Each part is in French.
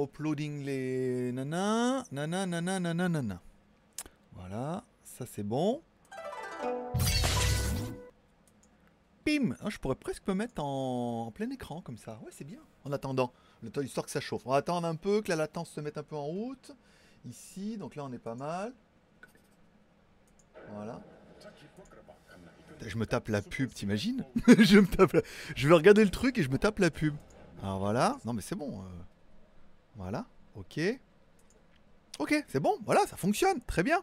Uploading les nanas, nana, nana, nana, nana. Voilà, ça c'est bon. Pim Ah, Je pourrais presque me mettre en, plein écran comme ça. Ouais, c'est bien. En attendant, le temps histoire que ça chauffe. On va attendre un peu, que la latence se mette un peu en route. Ici, donc là on est pas mal. Voilà. Je me tape la pub, t'imagines? Je Je vais regarder le truc et je me tape la pub. Alors voilà. Non mais c'est bon. euh. Voilà. Ok. Ok, c'est bon. Voilà, ça fonctionne. Très bien.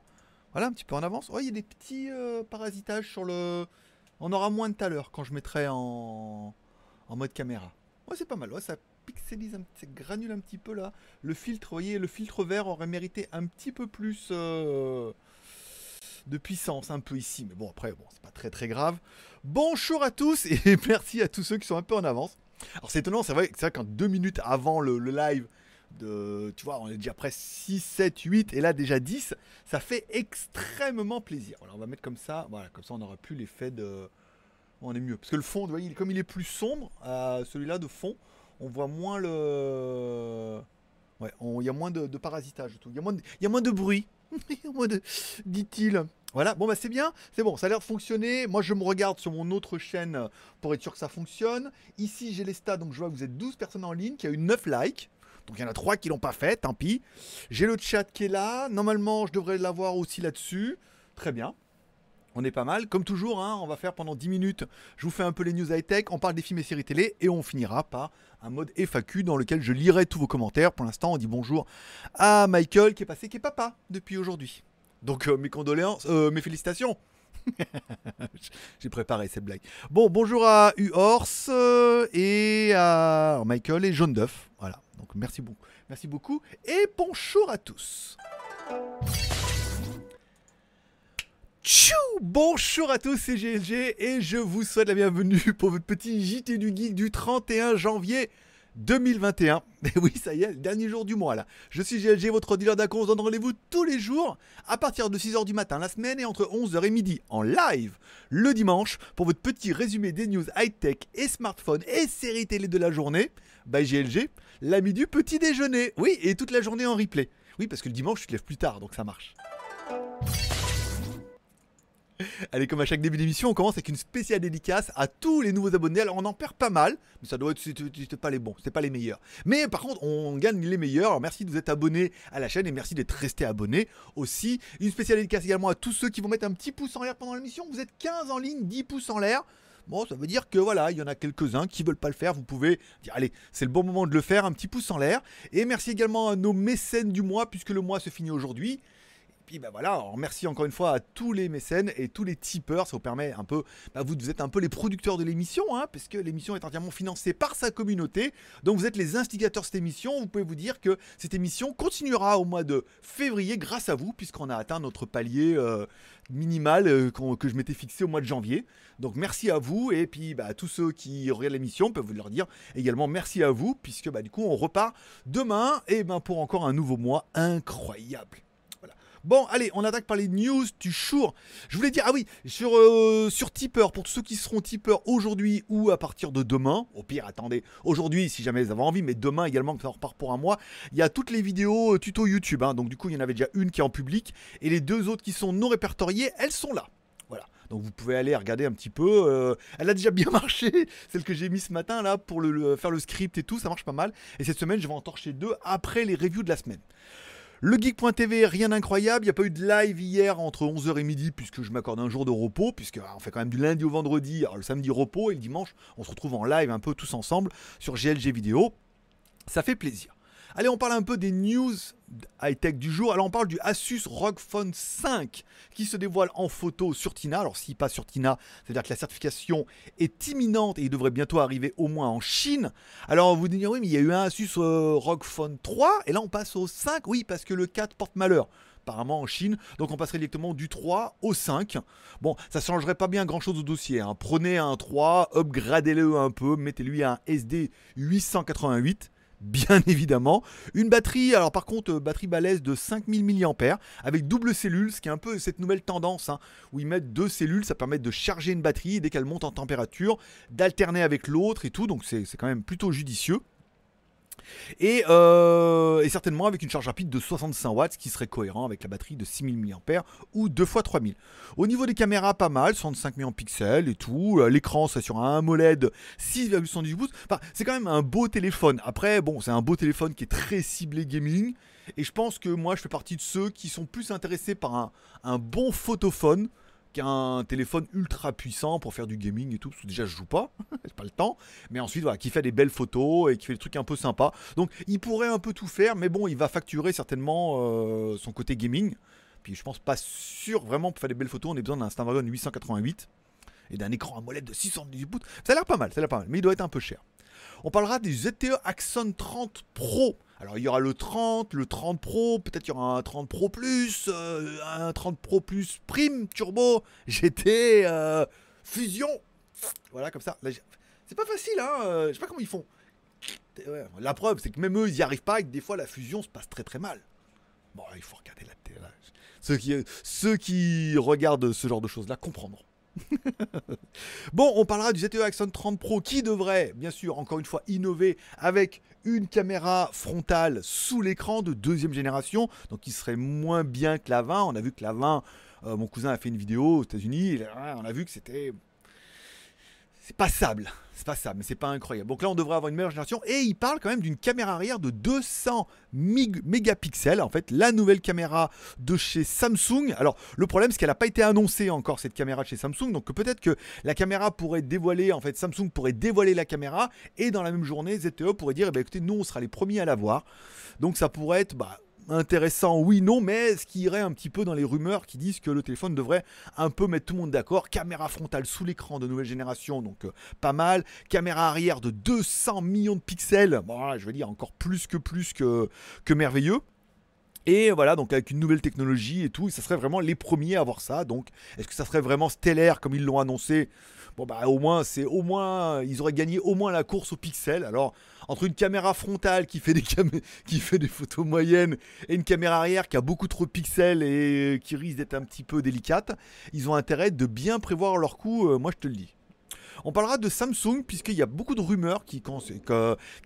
Voilà, un petit peu en avance. Oh, il y a des petits euh, parasitages sur le... On aura moins de tout à l'heure quand je mettrai en... en mode caméra. Ouais, c'est pas mal. Ouais, ça pixelise, un... ça granule un petit peu là. Le filtre, vous voyez, le filtre vert aurait mérité un petit peu plus euh, de puissance un peu ici. Mais bon, après, bon, c'est pas très très grave. Bonjour à tous et merci à tous ceux qui sont un peu en avance. Alors c'est étonnant, c'est vrai, c'est vrai qu'en deux minutes avant le live, tu vois, on est déjà presque 6, 7, 8 et là déjà 10, ça fait extrêmement plaisir. On va mettre comme ça, voilà, comme ça on n'aura plus l'effet de... On est mieux. Parce que le fond, comme il est plus sombre, euh, celui-là de fond, on voit moins le... Ouais, il y a moins de, de parasitage tout. Il y a moins de, y a moins de bruit. Il y a moins de... Dit-il. Voilà, bon bah c'est bien, c'est bon, ça a l'air de fonctionner. Moi je me regarde sur mon autre chaîne pour être sûr que ça fonctionne. Ici j'ai les stats, donc je vois que vous êtes 12 personnes en ligne, qu'il y a eu 9 likes. Donc il y en a 3 qui l'ont pas fait, tant pis. J'ai le chat qui est là. Normalement je devrais l'avoir aussi là-dessus. Très bien. On est pas mal. Comme toujours, hein, on va faire pendant 10 minutes. Je vous fais un peu les news high-tech, on parle des films et séries télé et on finira par un mode FAQ dans lequel je lirai tous vos commentaires. Pour l'instant, on dit bonjour à Michael qui est passé, qui est papa depuis aujourd'hui. Donc euh, mes condoléances, euh, mes félicitations. J'ai préparé cette blague. Bon, bonjour à Uhors euh, et à Michael et Jaune d'œuf. Voilà. Donc merci beaucoup. Merci beaucoup et bonjour à tous. Tchou Bonjour à tous, c'est GLG et je vous souhaite la bienvenue pour votre petit JT du Geek du 31 janvier 2021. Et oui, ça y est, le dernier jour du mois là. Je suis GLG, votre dealer d'acons. On se donne rendez-vous tous les jours à partir de 6h du matin la semaine et entre 11h et midi en live le dimanche pour votre petit résumé des news high-tech et smartphone et séries télé de la journée. By GLG, l'ami du petit déjeuner. Oui, et toute la journée en replay. Oui, parce que le dimanche, tu te lèves plus tard, donc ça marche. Allez, comme à chaque début d'émission, on commence avec une spéciale dédicace à tous les nouveaux abonnés. Alors, on en perd pas mal, mais ça doit être c'était- pas les bons, c'est pas les meilleurs. Mais par contre, on gagne les meilleurs. Alors, merci de vous être abonnés à la chaîne et merci d'être resté abonné aussi. Une spéciale dédicace également à tous ceux qui vont mettre un petit pouce en l'air pendant l'émission. Vous êtes 15 en ligne, 10 pouces en l'air. Bon, ça veut dire que voilà, il y en a quelques-uns qui veulent pas le faire. Vous pouvez dire, allez, c'est le bon moment de le faire, un petit pouce en l'air. Et merci également à nos mécènes du mois, puisque le mois se finit aujourd'hui. Et puis bah voilà, alors merci encore une fois à tous les mécènes et tous les tipeurs, ça vous permet un peu, bah vous, vous êtes un peu les producteurs de l'émission, hein, parce que l'émission est entièrement financée par sa communauté, donc vous êtes les instigateurs de cette émission, vous pouvez vous dire que cette émission continuera au mois de février grâce à vous, puisqu'on a atteint notre palier euh, minimal euh, que je m'étais fixé au mois de janvier. Donc merci à vous, et puis bah, tous ceux qui regardent l'émission peuvent vous leur dire également merci à vous, puisque du coup on repart demain, et ben pour encore un nouveau mois incroyable. Bon, allez, on attaque par les news du jour. Je voulais dire, ah oui, sur, euh, sur Tipper, pour ceux qui seront tipeurs aujourd'hui ou à partir de demain, au pire, attendez, aujourd'hui si jamais vous avez envie, mais demain également, que ça repart pour un mois, il y a toutes les vidéos euh, tuto YouTube. hein. donc du coup, il y en avait déjà une qui est en public, et les deux autres qui sont non répertoriées, elles sont là. Voilà. Donc vous pouvez aller regarder un petit peu. euh, elle a déjà bien marché, celle que j'ai mise ce matin là pour faire le script et tout, ça marche pas mal. Et cette semaine, je vais en torcher deux après les reviews de la semaine. Le geek.tv, rien d'incroyable. Il n'y a pas eu de live hier entre 11h et midi, puisque je m'accorde un jour de repos, puisque ah, on fait quand même du lundi au vendredi, le samedi repos, et le dimanche, on se retrouve en live un peu tous ensemble sur GLG Vidéo. Ça fait plaisir. Allez, on parle un peu des news high-tech du jour. Alors, on parle du Asus ROG Phone 5 qui se dévoile en photo sur Tina. Alors, s'il passe sur Tina, c'est-à-dire que la certification est imminente et il devrait bientôt arriver au moins en Chine. Alors, vous dites, oui, mais il y a eu un Asus euh, Phone 3 et là, on passe au 5. Oui, parce que le 4 porte malheur apparemment en Chine. Donc on passerait directement du 3 au 5. Bon, ça changerait pas bien grand chose au dossier. hein. Prenez un 3, upgradez-le un peu, mettez-lui un SD 888 bien évidemment. Une batterie, alors par contre, euh, batterie balèze de 5000 mAh avec double cellule, ce qui est un peu cette nouvelle tendance hein, où ils mettent deux cellules, ça permet de charger une batterie dès qu'elle monte en température, d'alterner avec l'autre et tout, donc c'est quand même plutôt judicieux. Et, euh, et, certainement avec une charge rapide de 65 watts, qui serait cohérent avec la batterie de 6000 mAh ou 2 x 3000. Au niveau des caméras, pas mal, 65 millions de pixels et tout. Euh, l'écran, c'est sur un AMOLED 6,78 pouces. Enfin, c'est quand même un beau téléphone. Après, bon, c'est un beau téléphone qui est très ciblé gaming. Et je pense que moi, je fais partie de ceux qui sont plus intéressés par un bon photophone qu'un téléphone ultra puissant pour faire du gaming et tout. Parce que déjà, je joue pas, j'ai pas le temps. Mais ensuite, voilà, qui fait des belles photos et qui fait des trucs un peu sympas. Donc, il pourrait un peu tout faire, mais bon, il va facturer certainement euh, son côté gaming. Puis, je pense pas sûr vraiment pour faire des belles photos, on a besoin d'un Snapdragon 888 et d'un écran AMOLED de 618 pouces. Ça a l'air pas mal, ça a l'air pas mal, mais il doit être un peu cher. On parlera du ZTE Axon 30 Pro. Alors il y aura le 30, le 30 Pro, peut-être il y aura un 30 Pro Plus, euh, un 30 Pro Plus Prime Turbo, GT, euh, Fusion. Voilà, comme ça. C'est pas facile, hein. Euh, je sais pas comment ils font. la preuve, c'est que même eux, ils n'y arrivent pas et que des fois la fusion se passe très très mal. Bon, il faut regarder la télé. Ceux qui, ceux qui regardent ce genre de choses-là comprendront. bon, on parlera du ZTE Axon 30 Pro qui devrait, bien sûr, encore une fois, innover avec une caméra frontale sous l'écran de deuxième génération, donc qui serait moins bien que la 20. On a vu que la 20, euh, mon cousin a fait une vidéo aux États-Unis, on a vu que c'était c'est passable. C'est passable, mais c'est pas incroyable. Donc là, on devrait avoir une meilleure génération. Et il parle quand même d'une caméra arrière de 200 mégapixels. En fait, la nouvelle caméra de chez Samsung. Alors, le problème, c'est qu'elle n'a pas été annoncée encore, cette caméra chez Samsung. Donc peut-être que la caméra pourrait dévoiler, en fait, Samsung pourrait dévoiler la caméra. Et dans la même journée, ZTE pourrait dire, eh ben, écoutez, nous, on sera les premiers à la voir. Donc ça pourrait être... Bah, intéressant, oui, non, mais ce qui irait un petit peu dans les rumeurs qui disent que le téléphone devrait un peu mettre tout le monde d'accord. Caméra frontale sous l'écran de nouvelle génération, donc euh, pas mal. Caméra arrière de 200 millions de pixels, bon, je veux dire encore plus que plus que, merveilleux. Et voilà, donc avec une nouvelle technologie et tout, ça serait vraiment les premiers à avoir ça. Donc, est-ce que ça serait vraiment stellaire comme ils l'ont annoncé? Bon bah au moins, c'est au moins, ils auraient gagné au moins la course au pixel. Alors entre une caméra frontale qui fait des, qui fait des photos moyennes et une caméra arrière qui a beaucoup trop de pixels et qui risque d'être un petit peu délicate, ils ont intérêt de bien prévoir leur coup, euh, moi je te le dis. On parlera de Samsung, puisqu'il y a beaucoup de rumeurs qui,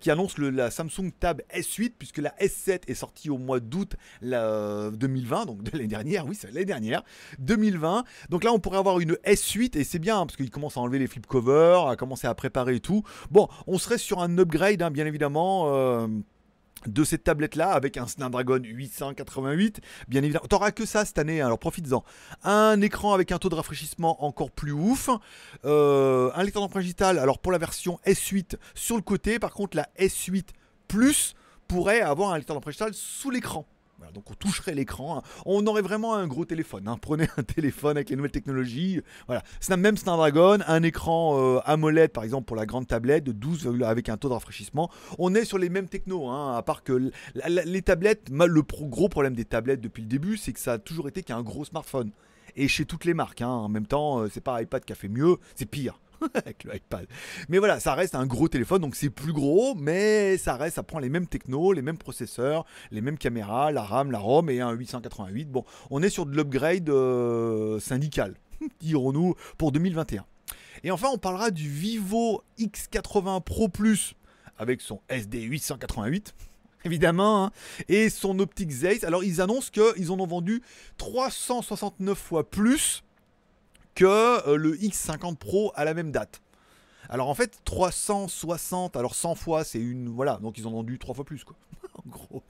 annoncent la Samsung Tab S8, puisque la S7 est sortie au mois d'août 2020, donc de l'année dernière, oui, c'est l'année dernière, 2020. Donc là, on pourrait avoir une S8, et c'est bien, hein, parce qu'ils commencent à enlever les flip covers, à commencer à préparer et tout. Bon, on serait sur un upgrade, hein, bien évidemment. Euh, de cette tablette là avec un Snapdragon 888 bien évidemment. T'auras que ça cette année alors profites-en. Un écran avec un taux de rafraîchissement encore plus ouf. Euh, un lecteur d'empreinte digitale alors pour la version S8 sur le côté. Par contre la S8 Plus pourrait avoir un lecteur d'empreinte digitale sous l'écran donc on toucherait l'écran. Hein. On aurait vraiment un gros téléphone. Hein. Prenez un téléphone avec les nouvelles technologies. Voilà. Même Snapdragon, un écran euh, AMOLED par exemple pour la grande tablette de 12 avec un taux de rafraîchissement. On est sur les mêmes technos, hein, à part que les tablettes, le gros problème des tablettes depuis le début, c'est que ça a toujours été qu'un gros smartphone. Et chez toutes les marques, en même temps, euh, c'est pas iPad qui a fait mieux, c'est pire. avec le iPad. Mais voilà, ça reste un gros téléphone, donc c'est plus gros, mais ça reste, ça prend les mêmes technos, les mêmes processeurs, les mêmes caméras, la RAM, la ROM et un 888. Bon, on est sur de l'upgrade euh, syndical, dirons-nous, pour 2021. Et enfin, on parlera du Vivo X80 Pro Plus avec son SD 888 évidemment, hein, et son optique Zeiss. Alors ils annoncent qu'ils en ont vendu 369 fois plus que euh, le X50 Pro à la même date. Alors en fait, 360, alors 100 fois, c'est une. Voilà, donc ils en ont vendu 3 fois plus, quoi. en gros,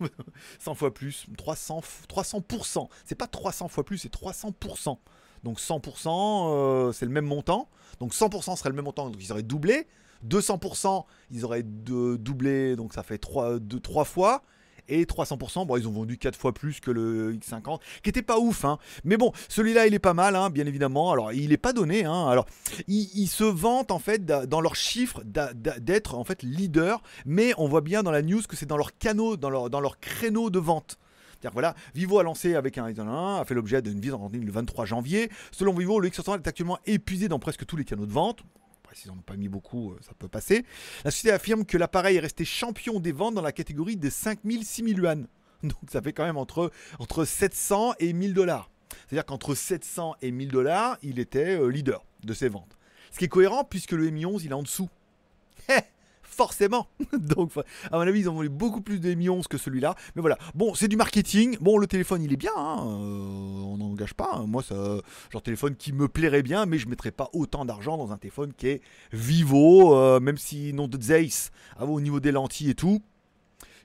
100 fois plus, 300, 300%. C'est pas 300 fois plus, c'est 300%. Donc 100%, euh, c'est le même montant. Donc 100% serait le même montant, donc ils auraient doublé. 200%, ils auraient doublé, donc ça fait 3, 3 fois et 300%. Bon, ils ont vendu 4 fois plus que le X50, qui était pas ouf, hein. Mais bon, celui-là, il est pas mal, hein, bien évidemment. Alors, il est pas donné, hein. Alors, ils, se vantent en fait dans leurs chiffres d'être en fait leader, mais on voit bien dans la news que c'est dans leur canot, dans leur, dans créneau de vente. C'est-à-dire voilà, Vivo a lancé avec un a fait l'objet d'une visite en ligne le 23 janvier. Selon Vivo, le X60 est actuellement épuisé dans presque tous les canaux de vente s'ils n'en ont pas mis beaucoup, euh, ça peut passer. La société affirme que l'appareil est resté champion des ventes dans la catégorie des 5000 6000 yuan. Donc ça fait quand même entre, entre 700 et 1000 dollars. C'est-à-dire qu'entre 700 et 1000 dollars, il était euh, leader de ses ventes. Ce qui est cohérent puisque le Mi 11 il est en dessous. forcément. Donc, à mon avis, ils ont vendu beaucoup plus de millions que celui-là. Mais voilà. Bon, c'est du marketing. Bon, le téléphone, il est bien. Hein. Euh, on n'engage pas. Moi, c'est genre téléphone qui me plairait bien, mais je mettrais pas autant d'argent dans un téléphone qui est Vivo, euh, même si non de Zeiss, au niveau des lentilles et tout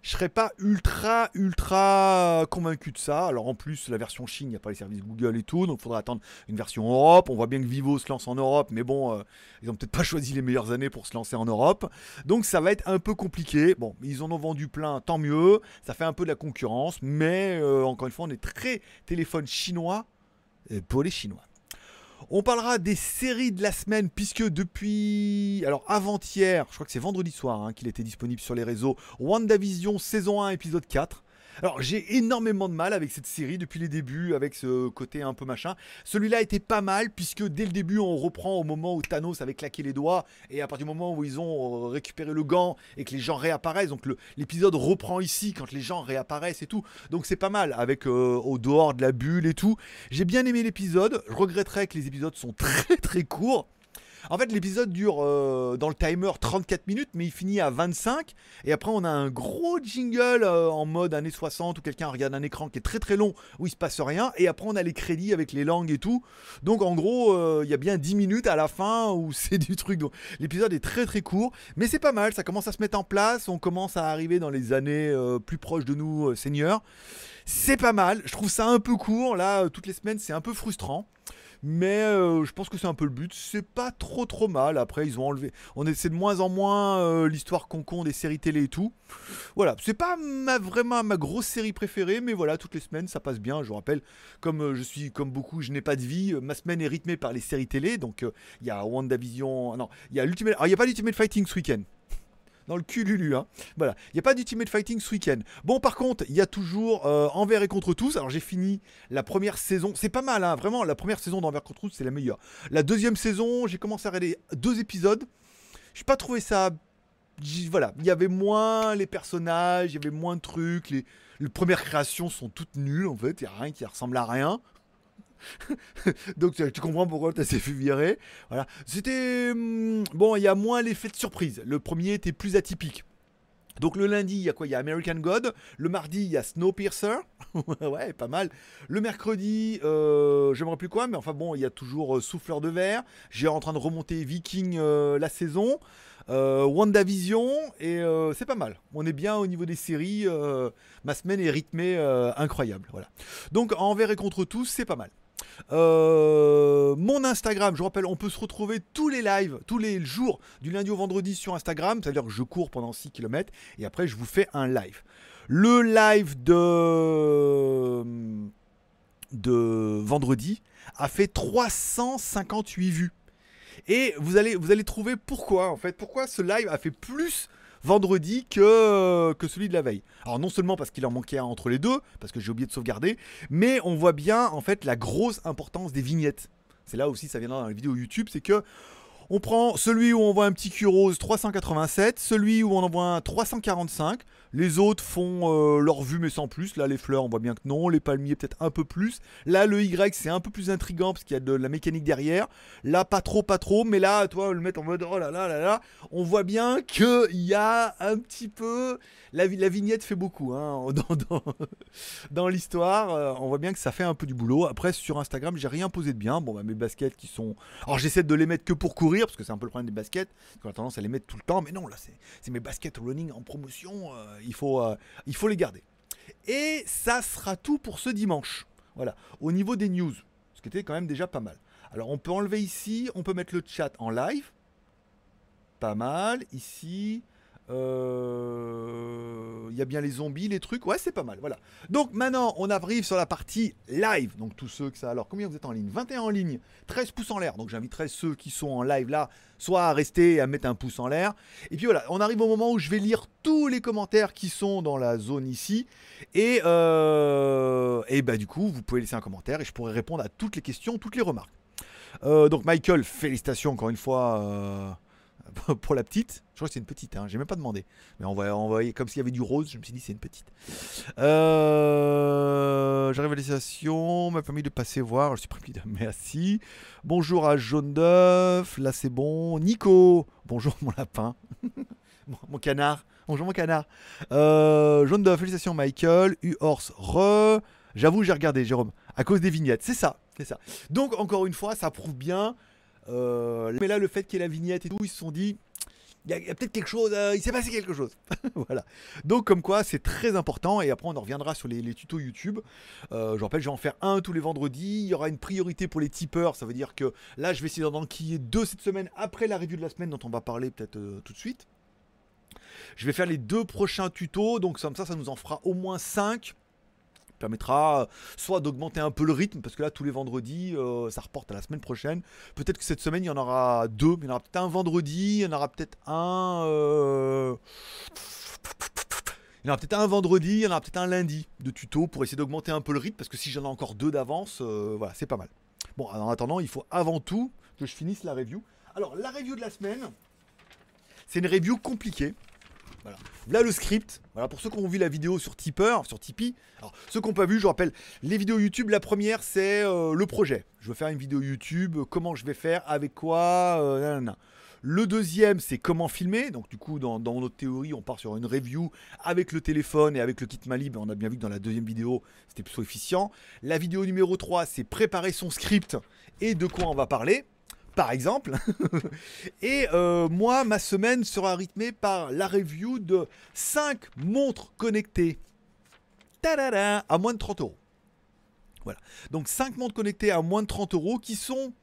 je serais pas ultra ultra convaincu de ça. Alors en plus la version Chine, il n'y a pas les services Google et tout, donc il faudra attendre une version Europe. On voit bien que Vivo se lance en Europe, mais bon, euh, ils ont peut-être pas choisi les meilleures années pour se lancer en Europe. Donc ça va être un peu compliqué. Bon, ils en ont vendu plein, tant mieux. Ça fait un peu de la concurrence, mais euh, encore une fois, on est très téléphone chinois pour les Chinois. On parlera des séries de la semaine, puisque depuis. Alors, avant-hier, je crois que c'est vendredi soir hein, qu'il était disponible sur les réseaux. WandaVision saison 1, épisode 4. Alors j'ai énormément de mal avec cette série depuis les débuts, avec ce côté un peu machin. Celui-là était pas mal puisque dès le début on reprend au moment où Thanos avait claqué les doigts et à partir du moment où ils ont euh, récupéré le gant et que les gens réapparaissent, donc l'épisode reprend ici quand les gens réapparaissent et tout. Donc c'est pas mal avec euh, au dehors de la bulle et tout. J'ai bien aimé l'épisode. Je regretterais que les épisodes sont très très courts. En fait, l'épisode dure euh, dans le timer 34 minutes, mais il finit à 25. Et après, on a un gros jingle euh, en mode années 60 où quelqu'un regarde un écran qui est très très long, où il se passe rien. Et après, on a les crédits avec les langues et tout. Donc, en gros, euh, il y a bien 10 minutes à la fin où c'est du truc. L'épisode est très très court, mais c'est pas mal. Ça commence à se mettre en place. On commence à arriver dans les années plus proches de nous, seigneurs. C'est pas mal. Je trouve ça un peu court. Là, toutes les semaines, c'est un peu frustrant. Mais euh, je pense que c'est un peu le but. C'est pas trop trop mal. Après, ils ont enlevé. On essaie de moins en moins euh, l'histoire concon des séries télé et tout. Voilà, c'est pas ma, vraiment ma grosse série préférée, mais voilà, toutes les semaines ça passe bien. Je vous rappelle, comme euh, je suis comme beaucoup, je n'ai pas de vie. ma semaine est rythmée par les séries télé. Donc il y a WandaVision. Non, il y a l'Ultimate. il n'y a pas l'Ultimate Fighting ce week-end dans le cul Lulu. Hein. Voilà, il n'y a pas d'Ultimate Fighting ce week-end. Bon, par contre, il y a toujours euh, Envers et contre tous. Alors, j'ai fini la première saison. C'est pas mal, hein, vraiment. La première saison d'Envers contre tous, c'est la meilleure. La deuxième saison, j'ai commencé à regarder deux épisodes. Je n'ai pas trouvé ça. Voilà, il y avait moins les personnages, il y avait moins de trucs. Les, les premières créations sont toutes nulles en fait. Il n'y a rien qui ressemble à rien. Donc tu comprends pourquoi tu s'est fait virer. Voilà. C'était. Hmm, bon, il y a moins l'effet de surprise. Le premier était plus atypique. Donc le lundi, il y a quoi? Il y a American God. Le mardi, il y a Snowpiercer. ouais, pas mal. Le mercredi, euh, j'aimerais plus quoi, mais enfin bon, il y a toujours euh, Souffleur de verre. J'ai en train de remonter Viking euh, la saison. Euh, WandaVision, et c'est pas mal. On est bien au niveau des séries. ma semaine est rythmée incroyable. Voilà. Donc envers et contre tous, c'est pas mal. Euh, mon Instagram, je vous rappelle, on peut se retrouver tous les lives, tous les jours, du lundi au vendredi sur Instagram. C'est-à-dire que je cours pendant 6 km et après je vous fais un live. Le live de, de vendredi a fait 358 vues. Et vous allez, vous allez trouver pourquoi en fait, pourquoi ce live a fait plus vendredi que, que celui de la veille. Alors non seulement parce qu'il en manquait un entre les deux, parce que j'ai oublié de sauvegarder, mais on voit bien en fait la grosse importance des vignettes. C'est là aussi ça viendra dans la vidéo YouTube, c'est que on prend celui où on voit un petit cul rose 387, celui où on en voit un 345. Les autres font euh, leur vue mais sans plus. Là les fleurs on voit bien que non, les palmiers peut-être un peu plus. Là le Y c'est un peu plus intrigant parce qu'il y a de la mécanique derrière. Là pas trop pas trop, mais là toi le mettre en mode oh là là là là, on voit bien qu'il y a un petit peu la, vignette fait beaucoup hein, dans, l'histoire. Euh, on voit bien que ça fait un peu du boulot. Après, sur Instagram, j'ai rien posé de bien. Bon, bah, mes baskets qui sont. Alors, j'essaie de les mettre que pour courir, parce que c'est un peu le problème des baskets. On a tendance à les mettre tout le temps. Mais non, là, c'est mes baskets running en promotion. Euh, il, faut, euh, il faut les garder. Et ça sera tout pour ce dimanche. Voilà. Au niveau des news, ce qui était quand même déjà pas mal. Alors, on peut enlever ici, on peut mettre le chat en live. Pas mal. Ici, il euh, y a bien les zombies, les trucs. Ouais, c'est pas mal. Voilà. Donc maintenant, on arrive sur la partie live. Donc tous ceux que ça. Alors, combien vous êtes en ligne? 21 en ligne, 13 pouces en l'air. Donc j'inviterai ceux qui sont en live là, soit à rester et à mettre un pouce en l'air. Et puis voilà, on arrive au moment où je vais lire tous les commentaires qui sont dans la zone ici. Et, euh, et bah, du coup, vous pouvez laisser un commentaire et je pourrai répondre à toutes les questions, toutes les remarques. Euh, donc Michael, félicitations encore une fois. pour la petite. Je crois que c'est une petite, hein. j'ai même pas demandé. Mais on va envoyer comme s'il y avait du rose, je me suis dit c'est une petite. Euh, J'arrive à la ma famille de passer voir, je suis pris merci. Bonjour à Jaune d'œuf, là c'est bon. Nico, bonjour mon lapin. mon canard. Bonjour mon canard. Euh, jaune d'œuf, félicitations Michael. U-Horse, re. J'avoue, j'ai regardé, Jérôme. À cause des vignettes. C'est ça, c'est ça. Donc, encore une fois, ça prouve bien. Euh, mais là, le fait qu'il y ait la vignette et tout, ils se sont dit. Il y a, peut-être quelque chose, euh, il s'est passé quelque chose. voilà. Donc, comme quoi, c'est très important. Et après, on en reviendra sur les, tutos YouTube. Euh, je rappelle, je vais en faire un tous les vendredis. Il y aura une priorité pour les tipeurs. Ça veut dire que là, je vais essayer d'en enquiller deux cette semaine après la review de la semaine dont on va parler peut-être tout de suite. Je vais faire les deux prochains tutos. Donc, comme ça, ça nous en fera au moins 5 permettra soit d'augmenter un peu le rythme, parce que là, tous les vendredis, euh, ça reporte à la semaine prochaine. Peut-être que cette semaine, il y en aura deux, il y en aura peut-être un vendredi, il y en aura peut-être un... Euh, il y en aura peut-être un vendredi, il y en aura peut-être un lundi de tuto pour essayer d'augmenter un peu le rythme, parce que si j'en ai encore deux d'avance, euh, voilà, c'est pas mal. Bon, en attendant, il faut avant tout que je finisse la review. Alors, la review de la semaine, c'est une review compliquée. Voilà. Là le script. Voilà pour ceux qui ont vu la vidéo sur Tipper, sur Tipeee. Alors ceux qui n'ont pas vu, je rappelle les vidéos YouTube. La première c'est euh, le projet. Je veux faire une vidéo YouTube. Comment je vais faire, avec quoi. Euh, le deuxième, c'est comment filmer. Donc, du coup, dans, notre théorie, on part sur une review avec le téléphone et avec le kit Malib. On a bien vu que dans la deuxième vidéo, c'était plutôt efficient. La vidéo numéro 3, c'est préparer son script et de quoi on va parler par exemple. et euh, moi, ma semaine sera rythmée par la review de 5 montres connectées. à moins de 30 euros. Voilà. Donc 5 montres connectées à moins de 30 euros qui sont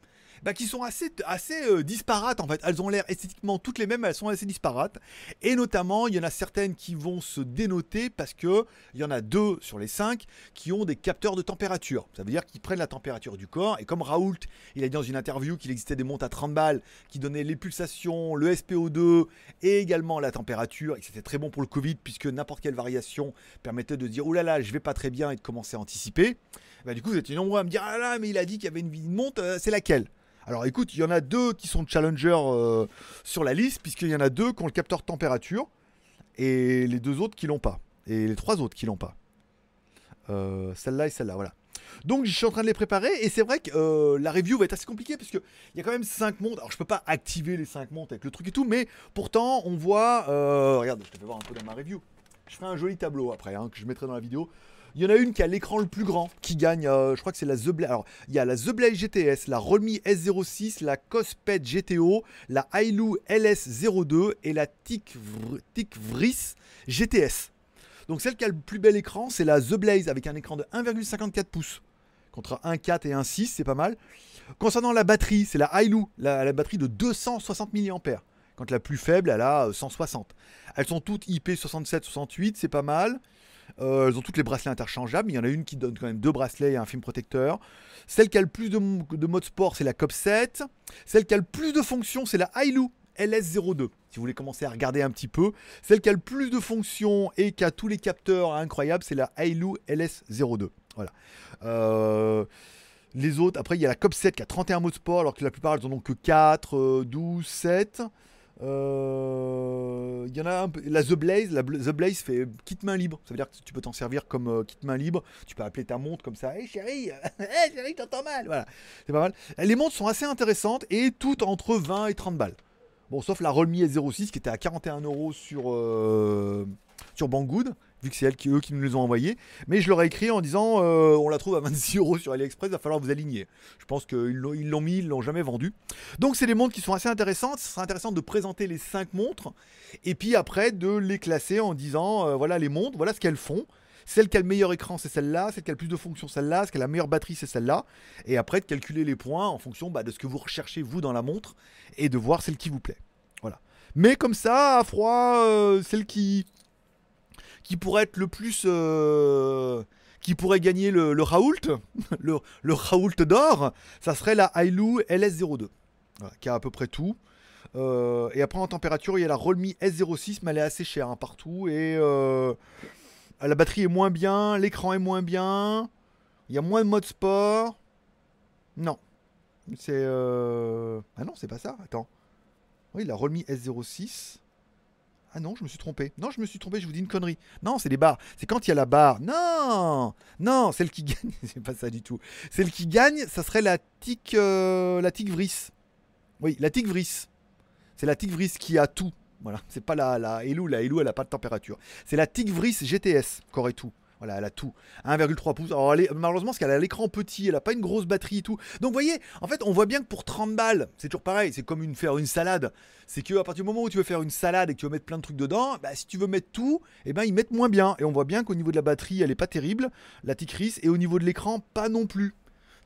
bah, qui sont assez, assez euh, disparates en fait. Elles ont l'air esthétiquement toutes les mêmes, elles sont assez disparates. Et notamment, il y en a certaines qui vont se dénoter parce que il y en a deux sur les cinq qui ont des capteurs de température. Ça veut dire qu'ils prennent la température du corps. Et comme Raoult, il a dit dans une interview qu'il existait des montres à 30 balles qui donnaient les pulsations, le SPO2 et également la température. Et c'était très bon pour le Covid puisque n'importe quelle variation permettait de dire oh là là, je vais pas très bien et de commencer à anticiper. Bah, du coup, vous êtes nombreux à me dire ah là, mais il a dit qu'il y avait une montre, euh, c'est laquelle? Alors écoute, il y en a deux qui sont challenger euh, sur la liste, puisqu'il y en a deux qui ont le capteur température, et les deux autres qui l'ont pas. Et les trois autres qui l'ont pas. Euh, celle-là et celle-là, voilà. Donc je suis en train de les préparer et c'est vrai que euh, la review va être assez compliquée parce qu'il y a quand même 5 montres. Alors je peux pas activer les 5 montres avec le truc et tout, mais pourtant on voit... regarde, je te fais voir un peu dans ma review. Je ferai un joli tableau après hein, que je mettrai dans la vidéo. Il y en a une qui a l'écran le plus grand, qui gagne, euh, je crois que c'est la The Blaze. Alors, il y a la The GTS, la Redmi S06, la Cosped GTO, la Ailu LS02 et la Tikvris GTS. Donc, celle qui a le plus bel écran, c'est la The Blaze avec un écran de 1,54 pouces contre 1,4 et 1,6, c'est pas mal. Concernant la batterie, c'est la Ailu, la, la batterie de 260 mAh. Quand la plus faible, elle a 160. Euh, Elles sont toutes IP67-68, c'est pas mal. Euh, elles ont toutes les bracelets interchangeables. Il y en a une qui donne quand même deux bracelets et un film protecteur. Celle qui a le plus de, mode sport, c'est la COP 7. Celle qui a le plus de fonctions, c'est la Ailu LS02. Si vous voulez commencer à regarder un petit peu. Celle qui a le plus de fonctions et qui a tous les capteurs incroyables, c'est la Ailu LS02. Voilà. Euh, les autres, après, il y a la COP 7 qui a 31 modes sport, alors que la plupart, elles en ont que 4, 12, 7. Il euh, y en a un peu. La The Blaze, la The Blaze fait kit main libre. Ça veut dire que tu peux t'en servir comme euh, kit main libre. Tu peux appeler ta montre comme ça. Hé chérie, hey, chérie, t'entends mal. Voilà, c'est pas mal. Les montres sont assez intéressantes et toutes entre 20 et 30 balles. Bon, sauf la Redmi S06 qui était à 41 euros sur, euh, sur Banggood vu que c'est eux qui nous les ont envoyés. Mais je leur ai écrit en disant euh, on la trouve à 26 euros sur AliExpress, va falloir vous aligner. Je pense qu'ils l'ont mis, ils l'ont jamais vendu. Donc c'est des montres qui sont assez intéressantes. Ce sera intéressant de présenter les 5 montres et puis après de les classer en disant euh, voilà les montres, voilà ce qu'elles font. Celle qui a le meilleur écran, c'est celle-là. Celle qui a le plus de fonctions, celle-là. Celle qui a la meilleure batterie, c'est celle-là. Et après, de calculer les points en fonction bah, de ce que vous recherchez, vous, dans la montre. Et de voir celle qui vous plaît. Voilà. Mais comme ça, à froid, euh, celle qui, qui pourrait être le plus. Euh, qui pourrait gagner le, Raoult, le, Raoult d'or, ça serait la Ailu LS02, qui a à peu près tout. Euh, et après en température, il y a la Rolmi S06, mais elle est assez chère hein, partout. Et euh, la batterie est moins bien, l'écran est moins bien, il y a moins de mode sport. Non. C'est. Ah non, c'est pas ça. Attends. Oui, la Rolmi S06. Ah non, je me suis trompé. Non, je me suis trompé, je vous dis une connerie. Non, c'est les barres. C'est quand il y a la barre. Non Non, celle qui gagne, c'est pas ça du tout. Celle qui gagne, ça serait la tic, euh, la tic vris. Oui, la tic vris. C'est la tic vris qui a tout. Voilà, c'est pas la, la Hello, la Hello elle a pas de température. C'est la Tigvris GTS qui aurait tout. Voilà, elle a tout. 1,3 pouces. Alors, malheureusement, parce qu'elle a l'écran petit, elle a pas une grosse batterie et tout. Donc, vous voyez, en fait, on voit bien que pour 30 balles, c'est toujours pareil. C'est comme une, faire une salade. C'est que partir du moment où tu veux faire une salade et que tu veux mettre plein de trucs dedans, bah, si tu veux mettre tout, eh ben, ils mettent moins bien. Et on voit bien qu'au niveau de la batterie, elle est pas terrible, la Tigris, et au niveau de l'écran, pas non plus.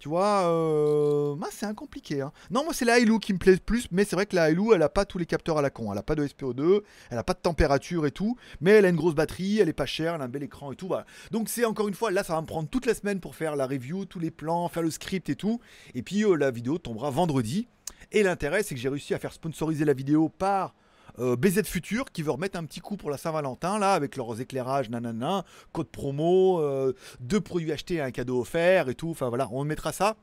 Tu vois, euh... bah, c'est un compliqué. Hein. Non, moi c'est la Hilou qui me plaît le plus, mais c'est vrai que la Hilou, elle a pas tous les capteurs à la con. Elle a pas de SPO2, elle a pas de température et tout, mais elle a une grosse batterie, elle est pas chère, elle a un bel écran et tout. Donc c'est encore une fois, là ça va me prendre toute la semaine pour faire la review, tous les plans, faire le script et tout. Et puis euh, la vidéo tombera vendredi. Et l'intérêt, c'est que j'ai réussi à faire sponsoriser la vidéo par euh, BZ Futur qui veut remettre un petit coup pour la Saint-Valentin là avec leurs éclairages nanana, code promo, euh, deux produits achetés et un cadeau offert et tout. Enfin voilà, on mettra ça.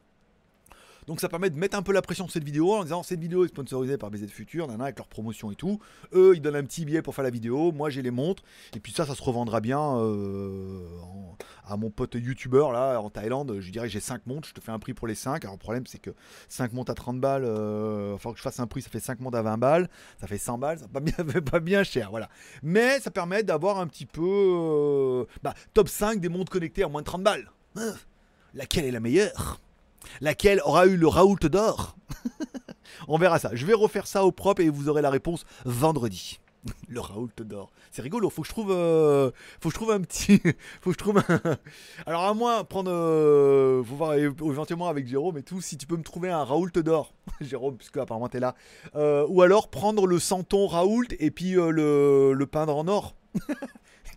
Donc ça permet de mettre un peu la pression sur cette vidéo en disant cette vidéo est sponsorisée par BZ Future, nana, avec leur promotion et tout. Eux, ils donnent un petit billet pour faire la vidéo, moi j'ai les montres, et puis ça, ça se revendra bien euh, à mon pote youtubeur là en Thaïlande. Je dirais j'ai 5 montres, je te fais un prix pour les 5. Alors le problème c'est que 5 montres à 30 balles, euh, faut que je fasse un prix, ça fait 5 montres à 20 balles, ça fait 100 balles, ça pas bien, pas bien cher, voilà. Mais ça permet d'avoir un petit peu euh, bah, top 5 des montres connectées à moins de 30 balles. Hein? Laquelle est la meilleure? Laquelle aura eu le Raoult d'or On verra ça. Je vais refaire ça au propre et vous aurez la réponse vendredi. Le Raoult d'or. C'est rigolo, faut que je trouve euh, faut que je trouve un petit faut que je trouve un... Alors à moi prendre euh, faut voir éventuellement avec Jérôme et tout si tu peux me trouver un Raoult d'or. Jérôme puisque apparemment t'es là. Euh, ou alors prendre le santon Raoult et puis le, le peindre en or.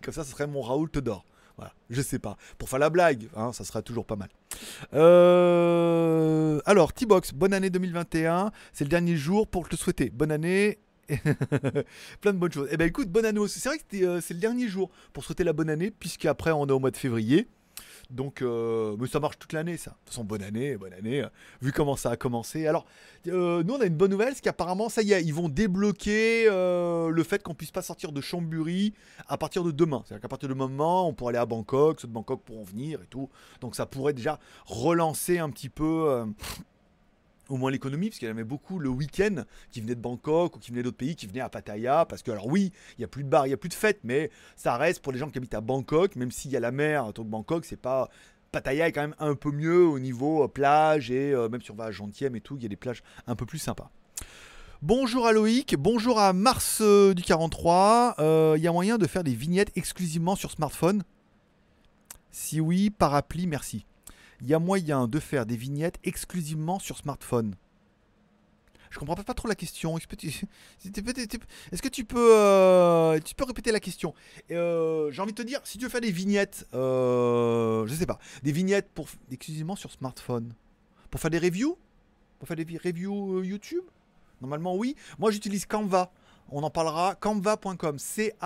Comme ça ce serait mon Raoult d'or. Voilà, je sais pas. Pour faire la blague, hein, ça sera toujours pas mal. Euh, alors, T-Box, bonne année 2021. C'est le dernier jour pour te souhaiter. Bonne année. Plein de bonnes choses. Eh ben écoute, bonne année aussi. C'est vrai que euh, c'est le dernier jour pour souhaiter la bonne année, puisque après on est au mois de février. Donc, euh, mais ça marche toute l'année, ça. De toute façon, bonne année, bonne année. Euh, vu comment ça a commencé. Alors, euh, nous, on a une bonne nouvelle, c'est qu'apparemment, ça y est, ils vont débloquer le fait qu'on puisse pas sortir de Chambéry à partir de demain. C'est-à-dire qu'à partir de moment, on pourra aller à Bangkok, ceux de Bangkok pourront venir et tout. Donc, ça pourrait déjà relancer un petit peu au moins l'économie, parce qu'il y avait beaucoup le week-end qui venait de Bangkok ou qui venait d'autres pays, qui venaient à Pattaya, parce que alors oui, il n'y a plus de bar, il n'y a plus de fête, mais ça reste pour les gens qui habitent à Bangkok, même s'il y a la mer autour de Bangkok, c'est pas... Pattaya est quand même un peu mieux au niveau euh, plage et euh, même si on va à Gentième et tout, il y a des plages un peu plus sympas. Bonjour à Loïc, bonjour à Mars euh, du 43. Il y a moyen de faire des vignettes exclusivement sur smartphone? Si oui, par appli, merci il y a moyen de faire des vignettes exclusivement sur smartphone. Je comprends pas, trop la question. Est-ce que tu peux, répéter la question? Euh, J'ai envie de te dire, si tu veux faire des vignettes, euh, je sais pas, des vignettes pour exclusivement sur smartphone, pour faire des reviews, pour faire des reviews euh, YouTube, normalement oui. Moi j'utilise Canva. On en parlera. Canva.com, C-A-N-V-A.com.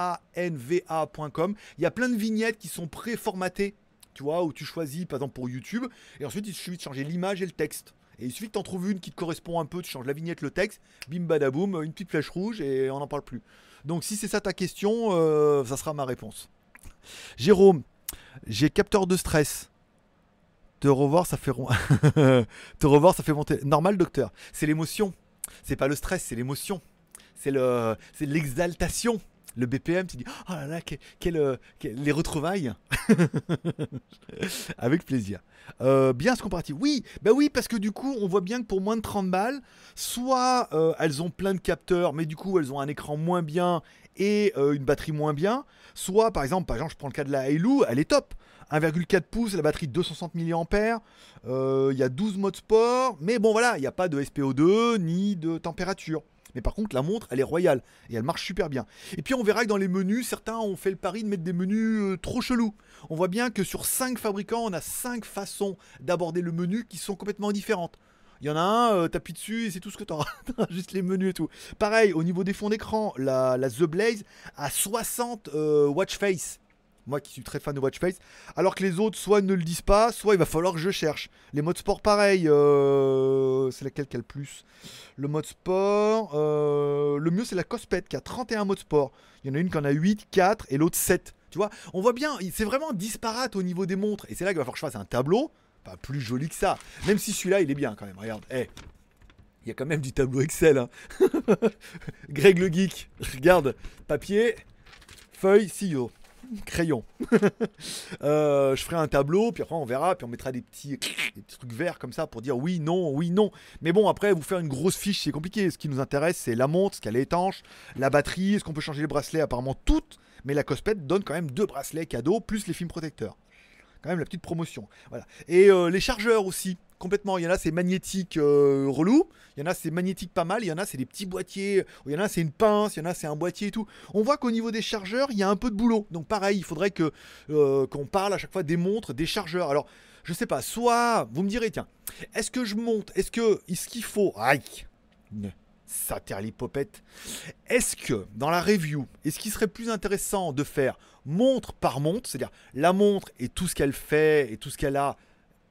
Il y a plein de vignettes qui sont préformatées tu vois, où tu choisis par exemple pour YouTube, et ensuite il suffit de changer l'image et le texte. Et il suffit que tu en trouves une qui te correspond un peu, tu changes la vignette, le texte, bim badaboum, une petite flèche rouge et on n'en parle plus. Donc si c'est ça ta question, euh, ça sera ma réponse. Jérôme, j'ai capteur de stress. Te revoir, ça fait te revoir, ça fait monter. Normal, docteur. C'est l'émotion. C'est pas le stress, c'est l'émotion. C'est le, c'est l'exaltation le BPM, tu dis oh là là, euh, les retrouvailles. Avec plaisir. Euh, bien ce comparatif. Oui, bah oui, parce que du coup, on voit bien que pour moins de 30 balles, soit euh, elles ont plein de capteurs, mais du coup, elles ont un écran moins bien et une batterie moins bien. Soit, par exemple, par exemple, je prends le cas de la Halo, elle est top. 1,4 pouces, la batterie 260 mAh, il y a 12 modes sport, mais bon voilà, il n'y a pas de SPO2 ni de température. Mais par contre, la montre, elle est royale et elle marche super bien. Et puis on verra que dans les menus, certains ont fait le pari de mettre des menus euh, trop chelous. On voit bien que sur 5 fabricants, on a 5 façons d'aborder le menu qui sont complètement différentes. Il y en a un, euh, t'appuies dessus et c'est tout ce que t'auras. Juste les menus et tout. Pareil, au niveau des fonds d'écran, la, The Blaze a 60 euh, watch face moi qui suis très fan de Watch Face, alors que les autres soit ne le disent pas, soit il va falloir que je cherche. Les modes sport, pareil, euh, c'est laquelle qui a le plus? Le mode sport, euh, le mieux c'est la Cospet qui a 31 modes sport. Il y en a une qui en a 8, 4 et l'autre 7. Tu vois, on voit bien, c'est vraiment disparate au niveau des montres. Et c'est là qu'il va falloir que je fasse un tableau, pas plus joli que ça. Même si celui-là, il est bien quand même. Regarde, hey. Il y a quand même du tableau Excel. Hein. Greg le geek, regarde, papier, feuille, CEO crayon. Euh, je ferai un tableau, puis après on verra, puis on mettra des petits, trucs verts comme ça pour dire oui, non, oui, non. Mais bon, après, vous faire une grosse fiche, c'est compliqué. Ce qui nous intéresse, c'est la montre, ce qu'elle est étanche, la batterie, est-ce qu'on peut changer les bracelets, apparemment toutes. Mais la Cospet donne quand même deux bracelets cadeaux, plus les films protecteurs. Quand même la petite promotion. Voilà. Et euh, les chargeurs aussi complètement. Il y en a, c'est magnétique euh, relou. Il y en a, c'est magnétique pas mal. Il y en a, c'est des petits boîtiers. Il y en a, c'est une pince. Il y en a, c'est un boîtier et tout. On voit qu'au niveau des chargeurs, il y a un peu de boulot. Donc, pareil, il faudrait que euh, qu'on parle à chaque fois des montres, des chargeurs. Alors, je sais pas. Soit, vous me direz, tiens, est-ce que je monte Est-ce que, est-ce qu'il faut Aïe ça l'hypopète. Est-ce que dans la review, est-ce qu'il serait plus intéressant de faire montre par montre, c'est-à-dire la montre et tout ce qu'elle fait et tout ce qu'elle a